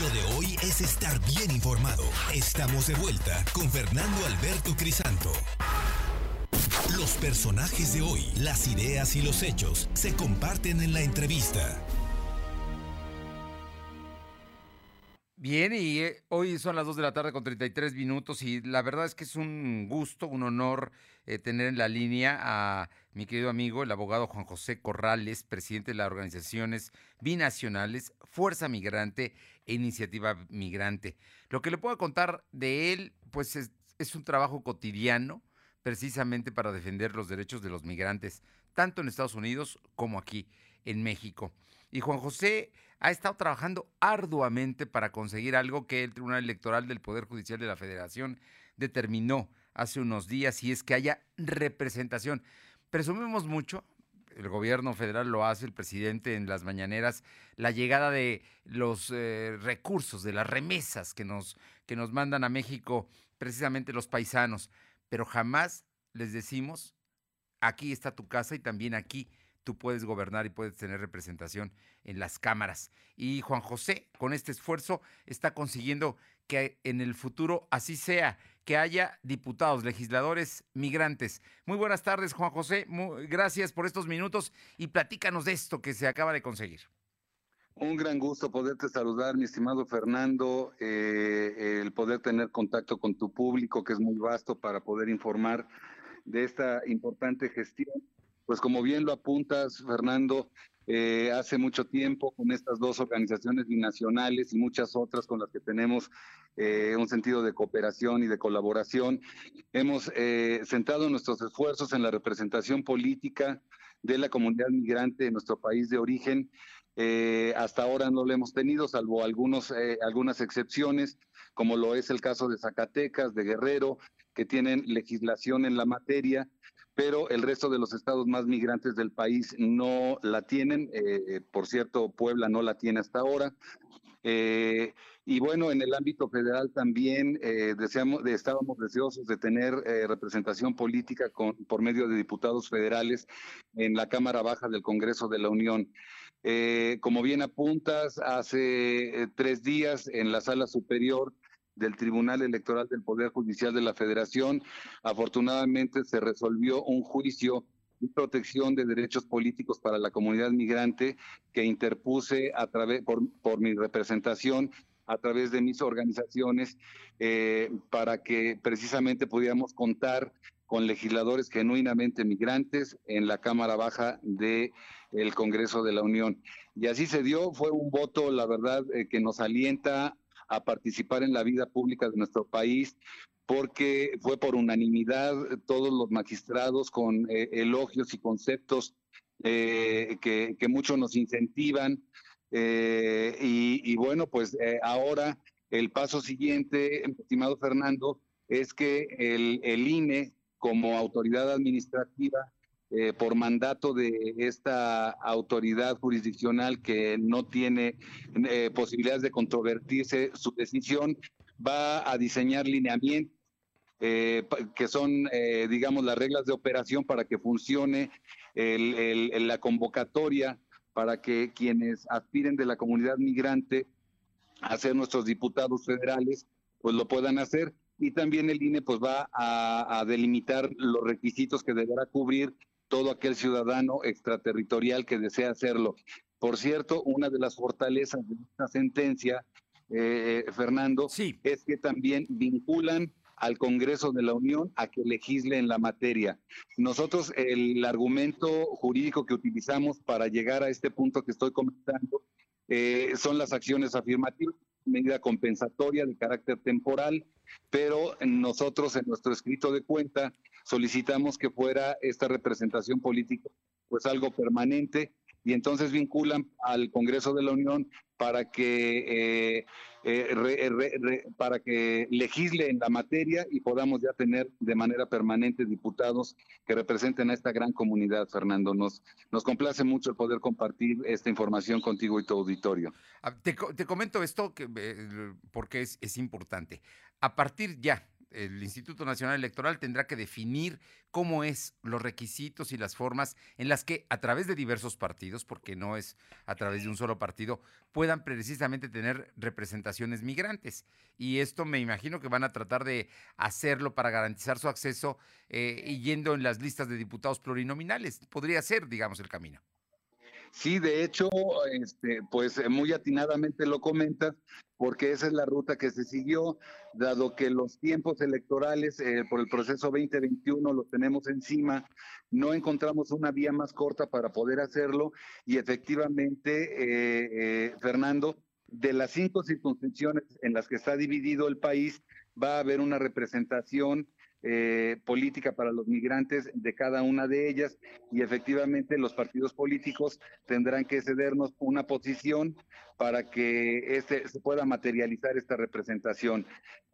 Lo de hoy es estar bien informado. Estamos de vuelta con Fernando Alberto Crisanto. Los personajes de hoy, las ideas y los hechos se comparten en la entrevista. Bien, y eh, hoy son las 2 de la tarde con 33 minutos y la verdad es que es un gusto, un honor eh, tener en la línea a mi querido amigo, el abogado Juan José Corrales, presidente de las organizaciones binacionales Fuerza Migrante e Iniciativa Migrante. Lo que le puedo contar de él, pues es, es un trabajo cotidiano precisamente para defender los derechos de los migrantes, tanto en Estados Unidos como aquí en México. Y Juan José ha estado trabajando arduamente para conseguir algo que el Tribunal Electoral del Poder Judicial de la Federación determinó hace unos días y es que haya representación. Presumimos mucho, el gobierno federal lo hace, el presidente en las mañaneras, la llegada de los eh, recursos, de las remesas que nos, que nos mandan a México precisamente los paisanos, pero jamás les decimos, aquí está tu casa y también aquí tú puedes gobernar y puedes tener representación en las cámaras. Y Juan José, con este esfuerzo, está consiguiendo que en el futuro así sea, que haya diputados, legisladores, migrantes. Muy buenas tardes, Juan José. gracias por estos minutos y platícanos de esto que se acaba de conseguir. Un gran gusto poderte saludar, mi estimado Fernando, eh, el poder tener contacto con tu público, que es muy vasto para poder informar de esta importante gestión pues como bien lo apuntas, Fernando, eh, hace mucho tiempo con estas dos organizaciones binacionales y muchas otras con las que tenemos eh, un sentido de cooperación y de colaboración, hemos eh, centrado nuestros esfuerzos en la representación política de la comunidad migrante de nuestro país de origen. hasta ahora no lo hemos tenido, salvo algunos, algunas excepciones, como lo es el caso de Zacatecas, de Guerrero, que tienen legislación en la materia pero el resto de los estados más migrantes del país no la tienen. Eh, por cierto, Puebla no la tiene hasta ahora. Eh, y bueno, en el ámbito federal también eh, deseamos, estábamos deseosos de tener representación política con, por medio de diputados federales en la Cámara Baja del Congreso de la Unión. como bien apuntas, hace tres días en la sala superior del Tribunal Electoral del Poder Judicial de la Federación. Afortunadamente se resolvió un juicio de protección de derechos políticos para la comunidad migrante que interpuse a través por, mi representación a través de mis organizaciones eh, para que precisamente pudiéramos contar con legisladores genuinamente migrantes en la Cámara Baja del el Congreso de la Unión. Y así se dio, fue un voto, la verdad, eh, que nos alienta a participar en la vida pública de nuestro país porque fue por unanimidad todos los magistrados con eh, elogios y conceptos eh, que, que muchos nos incentivan. Eh, y, bueno, pues ahora el paso siguiente, estimado Fernando, es que el, el INE como autoridad administrativa eh, por mandato de esta autoridad jurisdiccional que no tiene eh, posibilidades de controvertirse su decisión, va a diseñar lineamientos eh, que son, digamos, las reglas de operación para que funcione la convocatoria para que quienes aspiren de la comunidad migrante a ser nuestros diputados federales, pues lo puedan hacer. Y también el INE pues va a delimitar los requisitos que deberá cubrir todo aquel ciudadano extraterritorial que desea hacerlo. Por cierto, una de las fortalezas de esta sentencia, eh, Fernando, es que también vinculan al Congreso de la Unión a que legisle en la materia. Nosotros el argumento jurídico que utilizamos para llegar a este punto que estoy comentando eh, son las acciones afirmativas, medida compensatoria de carácter temporal, pero nosotros en nuestro escrito de cuenta solicitamos que fuera esta representación política pues algo permanente y entonces vinculan al Congreso de la Unión para que eh, eh, para que legisle en la materia y podamos ya tener de manera permanente diputados que representen a esta gran comunidad, Fernando. Nos, nos complace mucho el poder compartir esta información contigo y tu auditorio. Ah, te, comento esto que, eh, porque es, es importante. A partir ya el Instituto Nacional Electoral tendrá que definir cómo es los requisitos y las formas en las que a través de diversos partidos, porque no es a través de un solo partido, puedan precisamente tener representaciones migrantes. Y esto me imagino que van a tratar de hacerlo para garantizar su acceso eh, yendo en las listas de diputados plurinominales. Podría ser, digamos, el camino. Sí, de hecho, este, pues eh, muy atinadamente lo comentas, porque esa es la ruta que se siguió, dado que los tiempos electorales eh, por el proceso 2021 los tenemos encima, no encontramos una vía más corta para poder hacerlo y efectivamente, eh, Fernando, de las cinco circunscripciones en las que está dividido el país, va a haber una representación eh, política para los migrantes de cada una de ellas y efectivamente los partidos políticos tendrán que cedernos una posición para que este, se pueda materializar esta representación.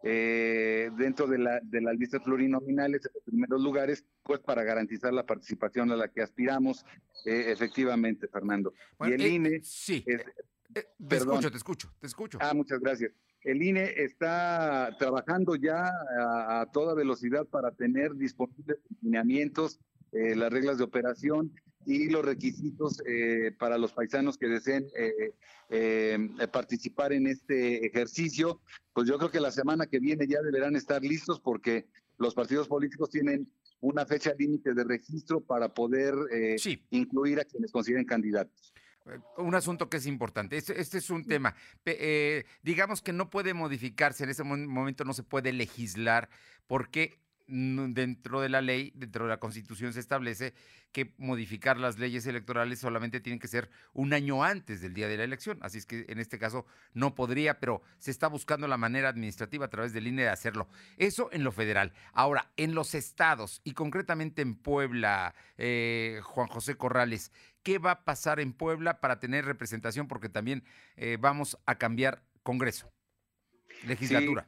Eh, dentro de, la, de las listas plurinominales, en los primeros lugares, pues para garantizar la participación a la que aspiramos, eh, efectivamente, Fernando. y el INE... Sí. te escucho, te escucho, te escucho. Ah, muchas gracias. El INE está trabajando ya a, toda velocidad para tener disponibles lineamientos, eh, las reglas de operación y los requisitos eh, para los paisanos que deseen eh, participar en este ejercicio. Pues yo creo que la semana que viene ya deberán estar listos porque los partidos políticos tienen una fecha límite de registro para poder incluir a quienes consideren candidatos. Eh, un asunto que es importante. Este, este es un tema. Eh, digamos que no puede modificarse, en ese momento no se puede legislar porque dentro de la ley, dentro de la constitución se establece que modificar las leyes electorales solamente tienen que ser un año antes del día de la elección. Así es que en este caso no podría, pero se está buscando la manera administrativa a través del INE de hacerlo. Eso en lo federal. Ahora, en los estados y concretamente en Puebla, eh, Juan José Corrales, ¿qué va a pasar en Puebla para tener representación? Porque también eh, vamos a cambiar Congreso, legislatura.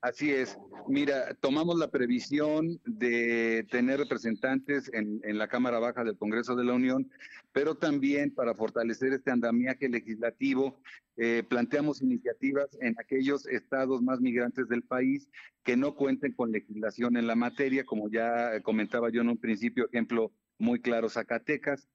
Así es. Mira, tomamos la previsión de tener representantes en, la Cámara Baja del Congreso de la Unión, pero también para fortalecer este andamiaje legislativo, eh, planteamos iniciativas en aquellos estados más migrantes del país que no cuenten con legislación en la materia, como ya comentaba yo en un principio, ejemplo muy claro, Zacatecas,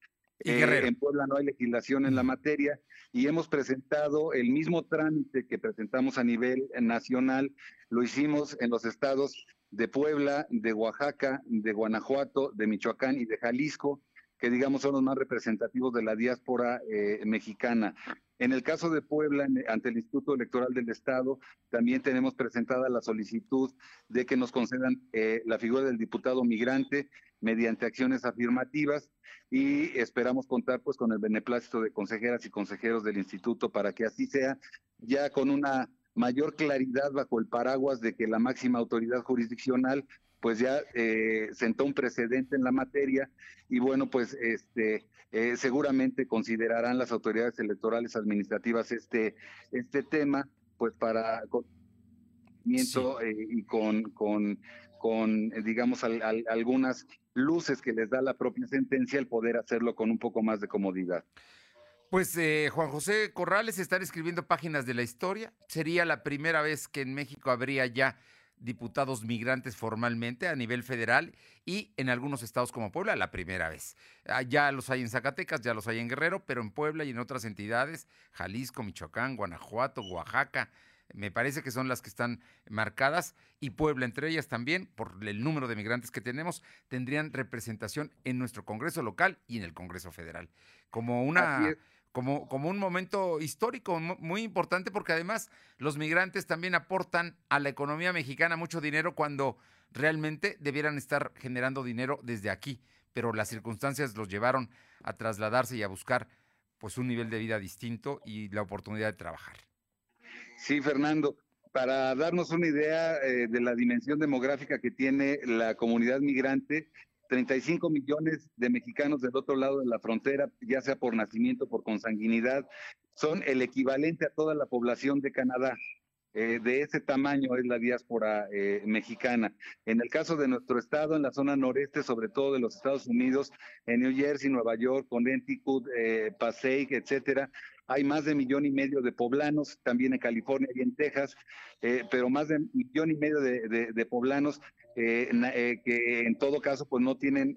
eh, en Puebla no hay legislación en la materia y hemos presentado el mismo trámite que presentamos a nivel nacional, lo hicimos en los estados de Puebla, de Oaxaca, de Guanajuato, de Michoacán y de Jalisco, que digamos son los más representativos de la diáspora eh, mexicana. En el caso de Puebla, ante el Instituto Electoral del Estado, también tenemos presentada la solicitud de que nos concedan eh, la figura del diputado migrante mediante acciones afirmativas y esperamos contar pues con el beneplácito de consejeras y consejeros del instituto para que así sea, ya con una mayor claridad bajo el paraguas de que la máxima autoridad jurisdiccional pues ya eh, sentó un precedente en la materia y bueno, pues este eh, seguramente considerarán las autoridades electorales administrativas este, este tema, pues para eh, y con, con, con digamos, algunas luces que les da la propia sentencia el poder hacerlo con un poco más de comodidad. Pues Juan José Corrales está escribiendo páginas de la historia. Sería la primera vez que en México habría ya diputados migrantes formalmente a nivel federal y en algunos estados como Puebla la primera vez. Ah, ya los hay en Zacatecas, ya los hay en Guerrero, pero en Puebla y en otras entidades, Jalisco, Michoacán, Guanajuato, Oaxaca, me parece que son las que están marcadas y Puebla entre ellas también, por el número de migrantes que tenemos, tendrían representación en nuestro Congreso local y en el Congreso federal. Como una como, como un momento histórico muy importante porque además los migrantes también aportan a la economía mexicana mucho dinero cuando realmente debieran estar generando dinero desde aquí, pero las circunstancias los llevaron a trasladarse y a buscar pues un nivel de vida distinto y la oportunidad de trabajar. Sí, Fernando, para darnos una idea eh, de la dimensión demográfica que tiene la comunidad migrante, 35 millones de mexicanos del otro lado de la frontera, ya sea por nacimiento, por consanguinidad, son el equivalente a toda la población de Canadá. Eh, de ese tamaño es la diáspora eh, mexicana. En el caso de nuestro estado, en la zona noreste, sobre todo de los Estados Unidos, en New Jersey, Nueva York, Connecticut, eh, Passaic, etcétera, hay más de millón y medio de poblanos, también en California y en Texas, eh, pero más de millón y medio de, poblanos eh, que en todo caso pues no tienen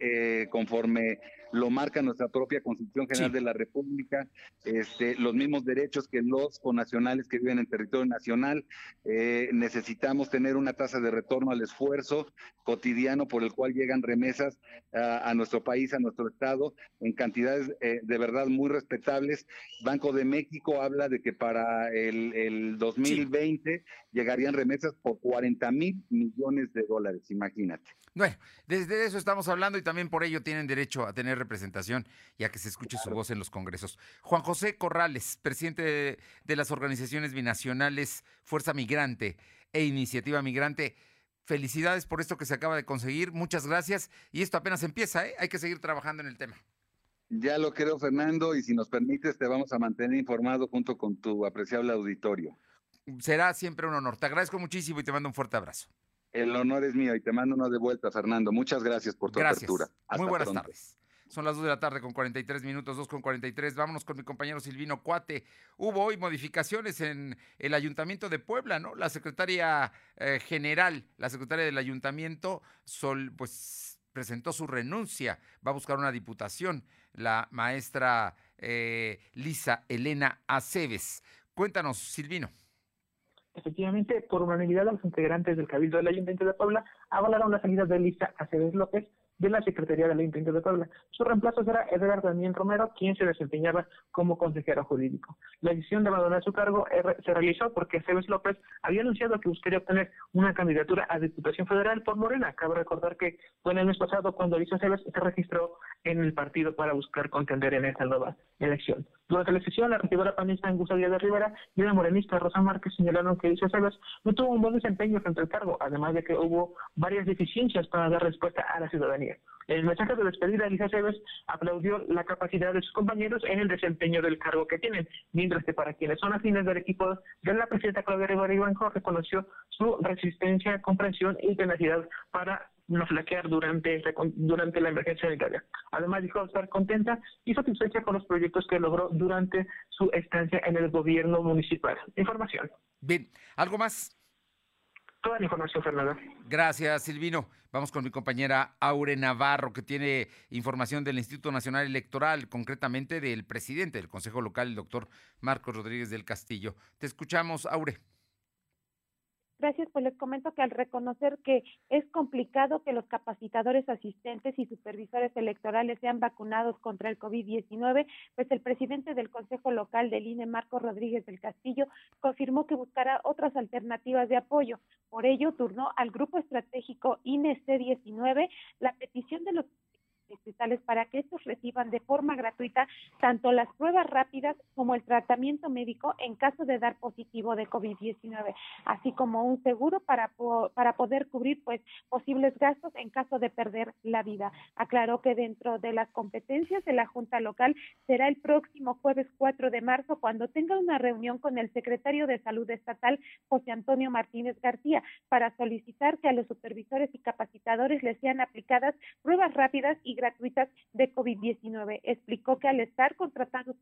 conforme lo marca nuestra propia Constitución General de la República, este, los mismos derechos que los conacionales que viven en territorio nacional. Eh, necesitamos tener una tasa de retorno al esfuerzo cotidiano por el cual llegan remesas a, nuestro país, a nuestro estado, en cantidades eh, de verdad muy respetables. Banco de México habla de que para el, 2020 llegarían remesas por 40 mil millones de dólares, imagínate. Bueno, desde eso estamos hablando y también por ello tienen derecho a tener representación y a que se escuche su voz en los congresos. Juan José Corrales, presidente de, las organizaciones binacionales Fuerza Migrante e Iniciativa Migrante. Felicidades por esto que se acaba de conseguir. Muchas gracias. Y esto apenas empieza, ¿eh? Hay que seguir trabajando en el tema. Ya lo creo, Fernando, y si nos permites, te vamos a mantener informado junto con tu apreciable auditorio. Será siempre un honor. Te agradezco muchísimo y te mando un fuerte abrazo. El honor es mío y te mando uno de vuelta, Fernando. Muchas gracias por tu apertura. Muy buenas tardes. Son las 2 de la tarde con 43 minutos, 2 con 43. Vámonos con mi compañero Silvino Cuate. Hubo hoy modificaciones en el Ayuntamiento de Puebla, ¿no? La secretaria eh, general, la secretaria del Ayuntamiento, pues presentó su renuncia. Va a buscar una diputación, la maestra eh, Lisa Elena Aceves. Cuéntanos, Silvino. Efectivamente, por unanimidad, los integrantes del Cabildo del Ayuntamiento de Puebla avalaron la salida de Lisa Aceves López de la Secretaría del Ayuntamiento de Puebla. Su reemplazo será Edgar Daniel Romero, quien se desempeñaba como consejero jurídico. La decisión de abandonar su cargo se realizó porque Aceves López había anunciado que buscaría obtener una candidatura a Diputación Federal por Morena. Cabe recordar que fue en el mes pasado cuando Lisa Aceves se registró en el partido para buscar contender en esta nueva elección. Durante la sesión, la regidora panista Angusta Díaz de Rivera y la morenista Rosa Márquez señalaron que Lisa Aceves no tuvo un buen desempeño frente al cargo, además de que hubo varias deficiencias para dar respuesta a la ciudadanía. En el mensaje de despedida, Elisa Cebes aplaudió la capacidad de sus compañeros en el desempeño del cargo que tienen, mientras que para quienes son afines del equipo de la presidenta Claudia Rivera reconoció su resistencia, comprensión y tenacidad para no flaquear durante, durante la emergencia sanitaria. Además dijo estar contenta y satisfecha con los proyectos que logró durante su estancia en el gobierno municipal. Información. Bien, ¿algo más? Toda la información. Gracias, Silvino. Vamos con mi compañera Aure Navarro, que tiene información del Instituto Nacional Electoral, concretamente del presidente del Consejo Local, el doctor Marcos Rodríguez del Castillo. Te escuchamos, Aure. Gracias, pues les comento que al reconocer que es complicado que los capacitadores asistentes y supervisores electorales sean vacunados contra el COVID-19, pues el presidente del Consejo Local del INE, Marco Rodríguez del Castillo, confirmó que buscará otras alternativas de apoyo. Por ello, turnó al Grupo Estratégico INE C19 la petición de los para que estos reciban de forma gratuita tanto las pruebas rápidas como el tratamiento médico en caso de dar positivo de COVID-19, así como un seguro para, para poder cubrir pues posibles gastos en caso de perder la vida. Aclaró que dentro de las competencias de la Junta Local será el próximo jueves 4 de marzo cuando tenga una reunión con el secretario de Salud Estatal, José Antonio Martínez García, para solicitar que a los supervisores y capacitadores les sean aplicadas pruebas rápidas y gratuitas de COVID-19. Explicó que al estar contratados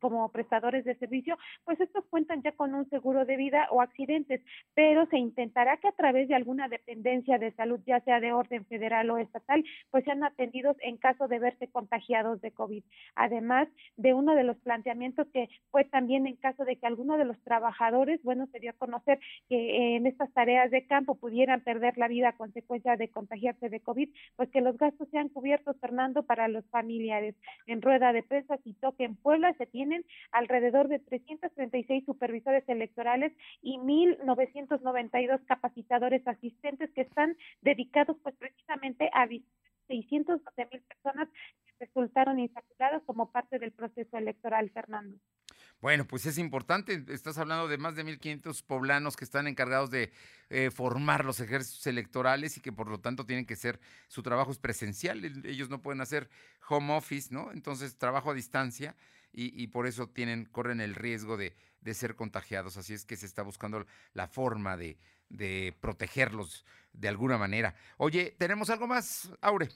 como, prestadores de servicio, pues estos cuentan ya con un seguro de vida o accidentes, pero se intentará que a través de alguna dependencia de salud, ya sea de orden federal o estatal, pues sean atendidos en caso de verse contagiados de COVID. Además de uno de los planteamientos que fue también en caso de que alguno de los trabajadores, bueno, se dio a conocer que en estas tareas de campo pudieran perder la vida a consecuencia de contagiarse de COVID, pues que los gastos sean cubiertos Fernando, para los familiares. En rueda de prensa y toque en Puebla se tienen alrededor de 336 supervisores electorales y 1.992 capacitadores asistentes que están dedicados pues precisamente a 612 mil personas que resultaron insaculadas como parte del proceso electoral, Fernando. Bueno, pues es importante. Estás hablando de más de 1.500 poblanos que están encargados de eh, formar los ejércitos electorales y que por lo tanto tienen que ser, su trabajo es presencial. Ellos no pueden hacer home office, ¿no? Entonces, trabajo a distancia y, por eso tienen, corren el riesgo de, ser contagiados. Así es que se está buscando la forma de, de protegerlos de alguna manera. Oye, ¿tenemos algo más, Aure?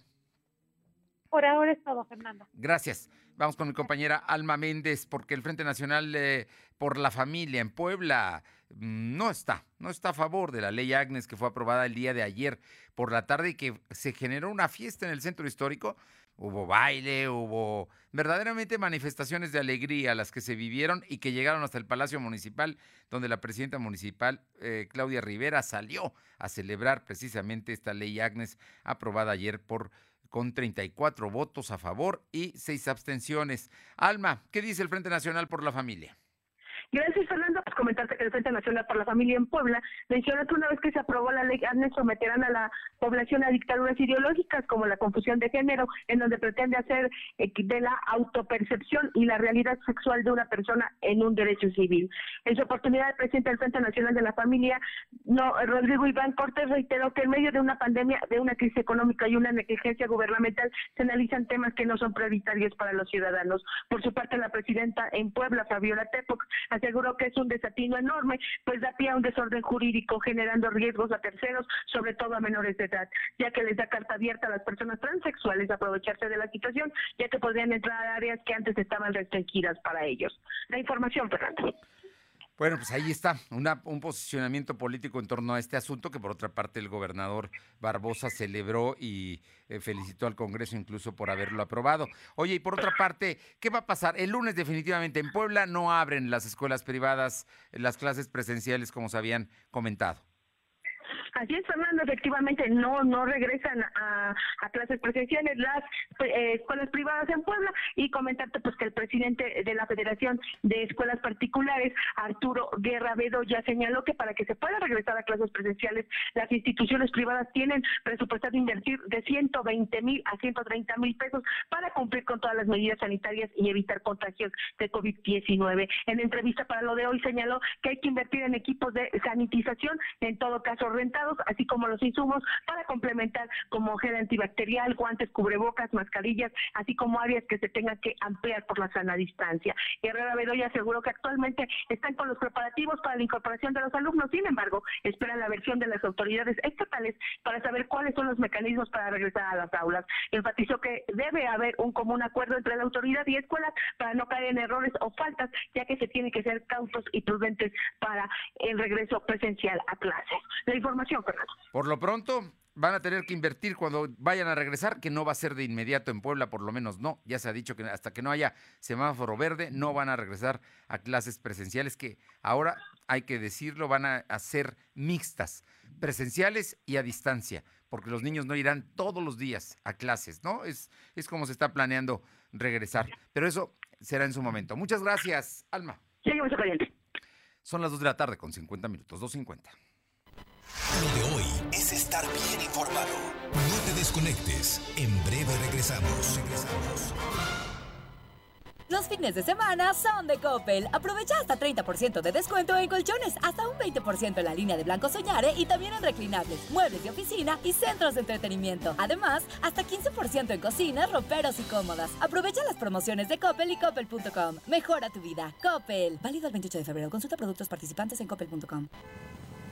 Por ahora es todo, Fernando. Gracias. Vamos con mi compañera Alma Méndez, porque el Frente Nacional eh, por la Familia en Puebla mm, no está, no está a favor de la ley Agnes que fue aprobada el día de ayer por la tarde y que se generó una fiesta en el centro histórico. Hubo baile, hubo verdaderamente manifestaciones de alegría las que se vivieron y que llegaron hasta el Palacio Municipal, donde la presidenta municipal, eh, Claudia Rivera, salió a celebrar precisamente esta ley Agnes aprobada ayer por con 34 votos a favor y 6 abstenciones. Alma, ¿qué dice el Frente Nacional por la Familia? Gracias, Fernando. Pues comentarte que el Frente Nacional por la Familia en Puebla mencionó que una vez que se aprobó la ley ANES someterán a la población a dictaduras ideológicas como la confusión de género, en donde pretende hacer eh, de la autopercepción y la realidad sexual de una persona en un derecho civil. En su oportunidad, el presidente del Frente Nacional de la Familia, no, Rodrigo Iván Cortés, reiteró que en medio de una pandemia, de una crisis económica y una negligencia gubernamental, se analizan temas que no son prioritarios para los ciudadanos. Por su parte, la presidenta en Puebla, Fabiola Tepoc, aseguró que es un enorme, pues da pie a un desorden jurídico generando riesgos a terceros, sobre todo a menores de edad, ya que les da carta abierta a las personas transexuales a aprovecharse de la situación, ya que podrían entrar a áreas que antes estaban restringidas para ellos. La información, Fernando. Bueno, pues ahí está, un posicionamiento político en torno a este asunto que por otra parte el gobernador Barbosa celebró y eh, felicitó al Congreso incluso por haberlo aprobado. Oye, y por otra parte, ¿qué va a pasar? El lunes definitivamente en Puebla no abren las escuelas privadas, las clases presenciales como se habían comentado. Así es, Fernando, efectivamente no no regresan a, clases presenciales las eh, escuelas privadas en Puebla y comentarte pues que el presidente de la Federación de Escuelas Particulares, Arturo Guerra ya señaló que para que se pueda regresar a clases presenciales, las instituciones privadas tienen presupuestado invertir de 120 mil a 130 mil pesos para cumplir con todas las medidas sanitarias y evitar contagios de COVID-19. En entrevista para lo de hoy señaló que hay que invertir en equipos de sanitización, en todo caso renta así como los insumos para complementar como gel antibacterial, guantes, cubrebocas, mascarillas, así como áreas que se tengan que ampliar por la sana distancia. Herrera Bedoya aseguró que actualmente están con los preparativos para la incorporación de los alumnos, sin embargo, esperan la versión de las autoridades estatales para saber cuáles son los mecanismos para regresar a las aulas. Enfatizó que debe haber un común acuerdo entre la autoridad y escuelas para no caer en errores o faltas, ya que se tiene que ser cautos y prudentes para el regreso presencial a clases. La información, Fernando. Por lo pronto, van a tener que invertir cuando vayan a regresar, que no va a ser de inmediato en Puebla, por lo menos no. Ya se ha dicho que hasta que no haya semáforo verde, no van a regresar a clases presenciales, que ahora, hay que decirlo, van a, ser mixtas, presenciales y a distancia, porque los niños no irán todos los días a clases, ¿no? Es, es como se está planeando regresar. Pero eso será en su momento. Muchas gracias, Alma. Seguimos Son las 2 de la tarde con 50 minutos, 2.50. Lo de hoy es estar bien informado. No te desconectes. En breve regresamos. Regresamos. Los fines de semana son de Coppel. Aprovecha hasta 30% de descuento en colchones, hasta un 20% en la línea de Blanco Soñare y también en reclinables, muebles de oficina y centros de entretenimiento. Además, hasta 15% en cocinas, roperos y cómodas. Aprovecha las promociones de Coppel y coppel.com. Mejora tu vida. Coppel. Válido el 28 de febrero. Consulta productos participantes en coppel.com.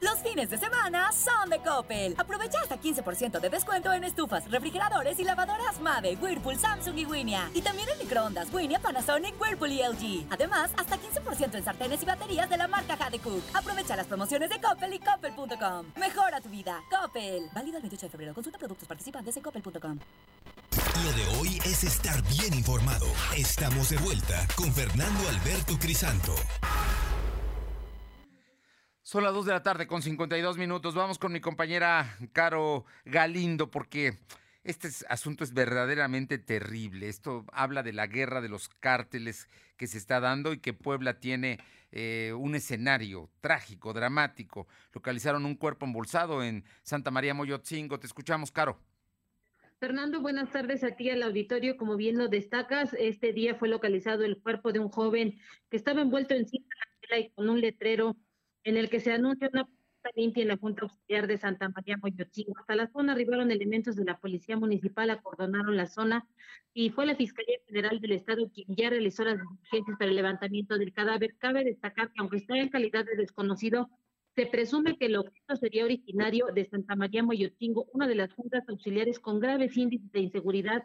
Los fines de semana son de Coppel. Aprovecha hasta 15% de descuento en estufas, refrigeradores y lavadoras Mave, Whirlpool, Samsung y Winia. Y también en microondas Winia, Panasonic, Whirlpool y LG. Además, hasta 15% en sartenes y baterías de la marca Cook. Aprovecha las promociones de Coppel y coppel.com. Mejora tu vida. Coppel. Válido el 28 de febrero. Consulta productos participantes en coppel.com. Lo de hoy es estar bien informado. Estamos de vuelta con Fernando Alberto Crisanto. Son las 2 de la tarde con 52 minutos. Vamos con mi compañera Caro Galindo porque este asunto es verdaderamente terrible. Esto habla de la guerra de los cárteles que se está dando y que Puebla tiene eh, un escenario trágico, dramático. Localizaron un cuerpo embolsado en Santa María Moyotzingo. Te escuchamos, Caro. Fernando, buenas tardes a ti al auditorio. Como bien lo destacas, este día fue localizado el cuerpo de un joven que estaba envuelto en cinta y con un letrero en el que se anuncia una limpia en la Junta Auxiliar de Santa María Moyotzingo. Hasta la zona arribaron elementos de la Policía Municipal, acordonaron la zona y fue la Fiscalía Federal del Estado quien ya realizó las diligencias para el levantamiento del cadáver. Cabe destacar que aunque está en calidad de desconocido, se presume que el objeto sería originario de Santa María Moyotzingo, una de las juntas auxiliares con graves índices de inseguridad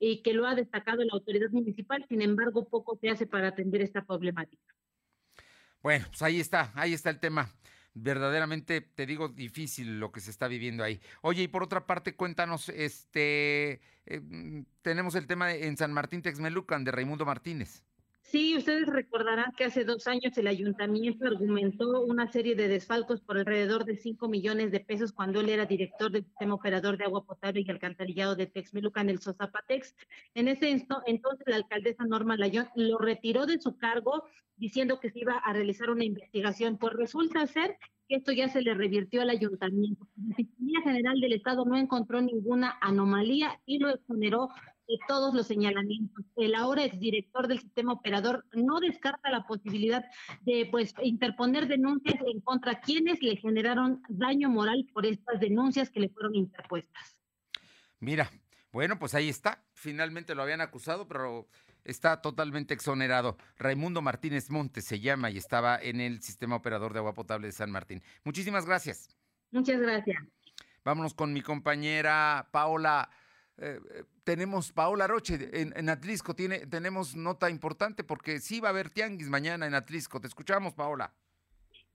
y que lo ha destacado la autoridad municipal. Sin embargo, poco se hace para atender esta problemática. Bueno, pues ahí está, ahí está el tema. Verdaderamente, te digo, difícil lo que se está viviendo ahí. Oye, y por otra parte, cuéntanos, este, eh, mm, tenemos el tema en San Martín Texmelucan de Raimundo Martínez. Sí, ustedes recordarán que hace dos años el ayuntamiento argumentó una serie de desfalcos por alrededor de 5 millones de pesos cuando él era director del sistema operador de agua potable y alcantarillado de Texmelucan, el Sosapatex. En ese entonces la alcaldesa Norma Layón lo retiró de su cargo diciendo que se iba a realizar una investigación. Pues resulta ser que esto ya se le revirtió al ayuntamiento. La Fiscalía General del Estado no encontró ninguna anomalía y lo exoneró de todos los señalamientos. El ahora exdirector del sistema operador no descarta la posibilidad de pues interponer denuncias en contra quienes le generaron daño moral por estas denuncias que le fueron interpuestas. Mira, bueno, pues ahí está. Finalmente lo habían acusado, pero está totalmente exonerado. Raimundo Martínez Montes se llama y estaba en el sistema operador de agua potable de San Martín. Muchísimas gracias. Muchas gracias. Vámonos con mi compañera Paola. Eh, eh, tenemos Paola Roche en, en Atlisco, tiene, tenemos nota importante porque sí va a haber tianguis mañana en Atlisco. Te escuchamos, Paola.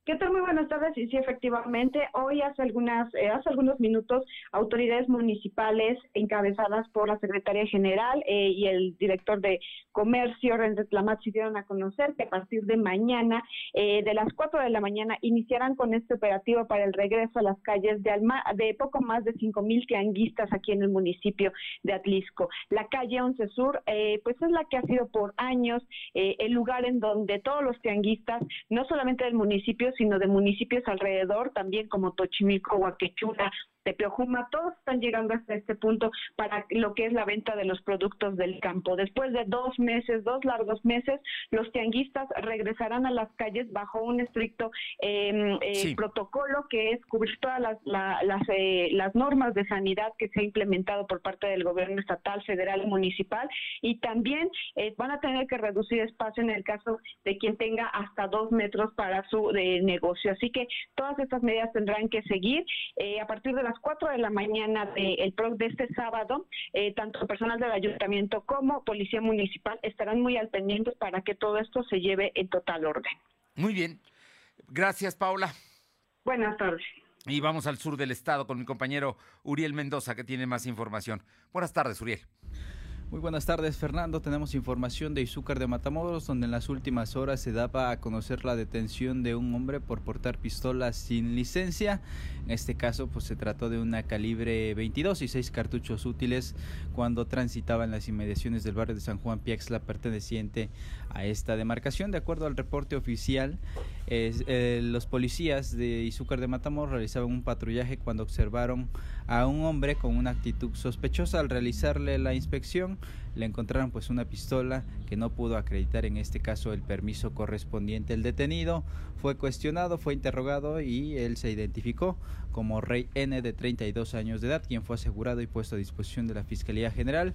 ¿Qué tal? Muy buenas tardes. Y sí, efectivamente, hoy hace algunas, eh, hace algunos minutos, autoridades municipales encabezadas por la Secretaría General eh, y el director de Comercio, Renzo Tlamat, se dieron a conocer que a partir de mañana, eh, de las 4 de la mañana, iniciarán con este operativo para el regreso a las calles de, Alma, de poco más de 5 mil tianguistas aquí en el municipio de Atlisco. La calle 11 Sur, pues es la que ha sido por años el lugar en donde todos los tianguistas, no solamente del municipio, sino de municipios alrededor, también como Tochimilco, Huaquechula, Tepeojuma, todos están llegando hasta este punto para lo que es la venta de los productos del campo. Después de dos meses, dos largos meses, los tianguistas regresarán a las calles bajo un estricto em, eh, protocolo que es cubrir todas las, las, eh, las normas de sanidad que se ha implementado por parte del gobierno estatal, federal y municipal y también eh, van a tener que reducir espacio en el caso de quien tenga hasta dos metros para su negocio. Así que todas estas medidas tendrán que seguir a partir de la 4 de la mañana de, el, de este sábado, eh, tanto personal del ayuntamiento como policía municipal estarán muy al pendiente para que todo esto se lleve en total orden. Muy bien. Gracias, Paula. Buenas tardes. Y vamos al sur del estado con mi compañero Uriel Mendoza, que tiene más información. Buenas tardes, Uriel. Muy buenas tardes, Fernando. Tenemos información de Izúcar de Matamoros, donde en las últimas horas se daba a conocer la detención de un hombre por portar pistolas sin licencia. En este caso, pues se trató de una calibre 22 y 6 cartuchos útiles cuando transitaba en las inmediaciones del barrio de San Juan Piaxla, perteneciente a esta demarcación. De acuerdo al reporte oficial, eh, los policías de Izúcar de Matamoros realizaban un patrullaje cuando observaron a un hombre con una actitud sospechosa. Al realizarle la inspección, le encontraron pues una pistola que no pudo acreditar en este caso el permiso correspondiente. El detenido fue cuestionado, fue interrogado y él se identificó como Rey N de 32 años de edad, quien fue asegurado y puesto a disposición de la Fiscalía General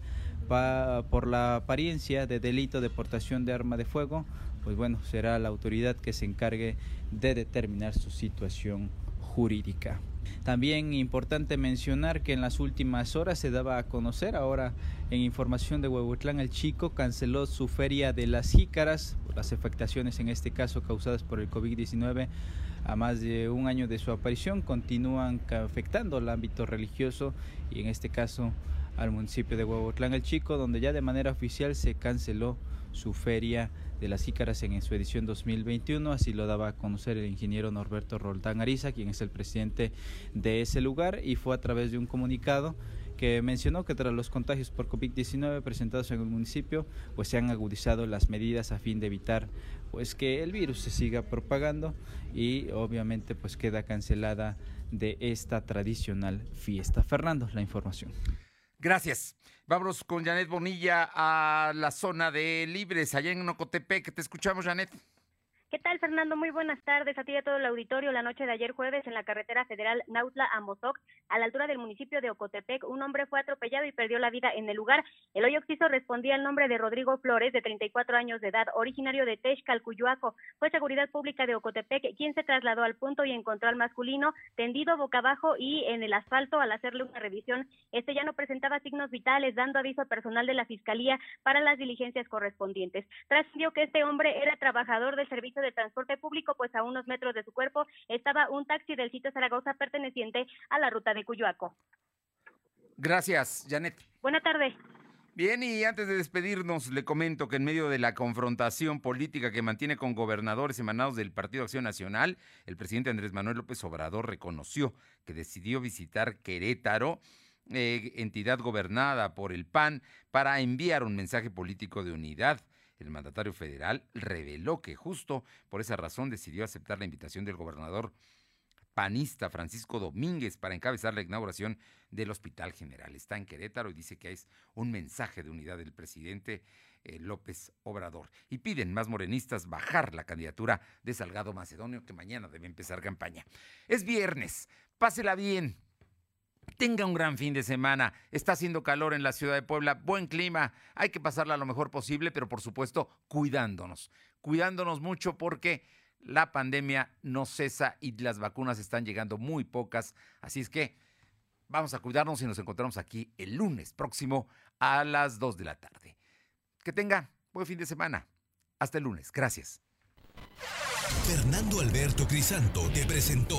por la apariencia de delito de portación de arma de fuego. Pues bueno, será la autoridad que se encargue de determinar su situación jurídica. También importante mencionar que en las últimas horas se daba a conocer, ahora en información de Huehuetlán, el chico canceló su feria de las jícaras, las afectaciones en este caso causadas por el COVID-19 a más de un año de su aparición continúan afectando el ámbito religioso y en este caso al municipio de Huehuetlán el Chico, donde ya de manera oficial se canceló su feria de las Ícaras en su edición 2021. Así lo daba a conocer el ingeniero Norberto Roldán Ariza, quien es el presidente de ese lugar, y fue a través de un comunicado que mencionó que tras los contagios por COVID-19 presentados en el municipio, pues se han agudizado las medidas a fin de evitar pues que el virus se siga propagando y obviamente pues queda cancelada de esta tradicional fiesta. Fernando, la información. Gracias. Vámonos con Janet Bonilla a la zona de Libres, allá en Nocotepec. Te escuchamos, Janet. ¿Qué tal, Fernando? Muy buenas tardes a ti y a todo el auditorio. La noche de ayer jueves en la carretera federal Nautla a Mozoc, a la altura del municipio de Ocotepec, un hombre fue atropellado y perdió la vida en el lugar. El hoyo oxiso respondía al nombre de Rodrigo Flores, de 34 años de edad, originario de Texcalcuyuaco. Fue Seguridad Pública de Ocotepec quien se trasladó al punto y encontró al masculino tendido boca abajo y en el asfalto al hacerle una revisión. Este ya no presentaba signos vitales, dando aviso al personal de la Fiscalía para las diligencias correspondientes. Trascendió que este hombre era trabajador del servicio de transporte público, pues a unos metros de su cuerpo estaba un taxi del sitio Zaragoza perteneciente a la ruta de Cuyuaco. Gracias, Janet. Buena tarde. Bien, y antes de despedirnos, le comento que en medio de la confrontación política que mantiene con gobernadores emanados del Partido Acción Nacional, el presidente Andrés Manuel López Obrador reconoció que decidió visitar Querétaro, eh, entidad gobernada por el PAN, para enviar un mensaje político de unidad el mandatario federal reveló que justo por esa razón decidió aceptar la invitación del gobernador panista Francisco Domínguez para encabezar la inauguración del Hospital General. Está en Querétaro y dice que es un mensaje de unidad del presidente eh, López Obrador. Y piden más morenistas bajar la candidatura de Salgado Macedonio, que mañana debe empezar campaña. Es viernes, pásela bien, Tenga un gran fin de semana. Está haciendo calor en la ciudad de Puebla, buen clima. Hay que pasarla lo mejor posible, pero por supuesto cuidándonos. Cuidándonos mucho porque la pandemia no cesa y las vacunas están llegando muy pocas. Así es que Vamos a cuidarnos y nos encontramos aquí el lunes próximo a las 2 de la tarde. Que tenga buen fin de semana. Hasta el lunes. Gracias. Fernando Alberto Crisanto te presentó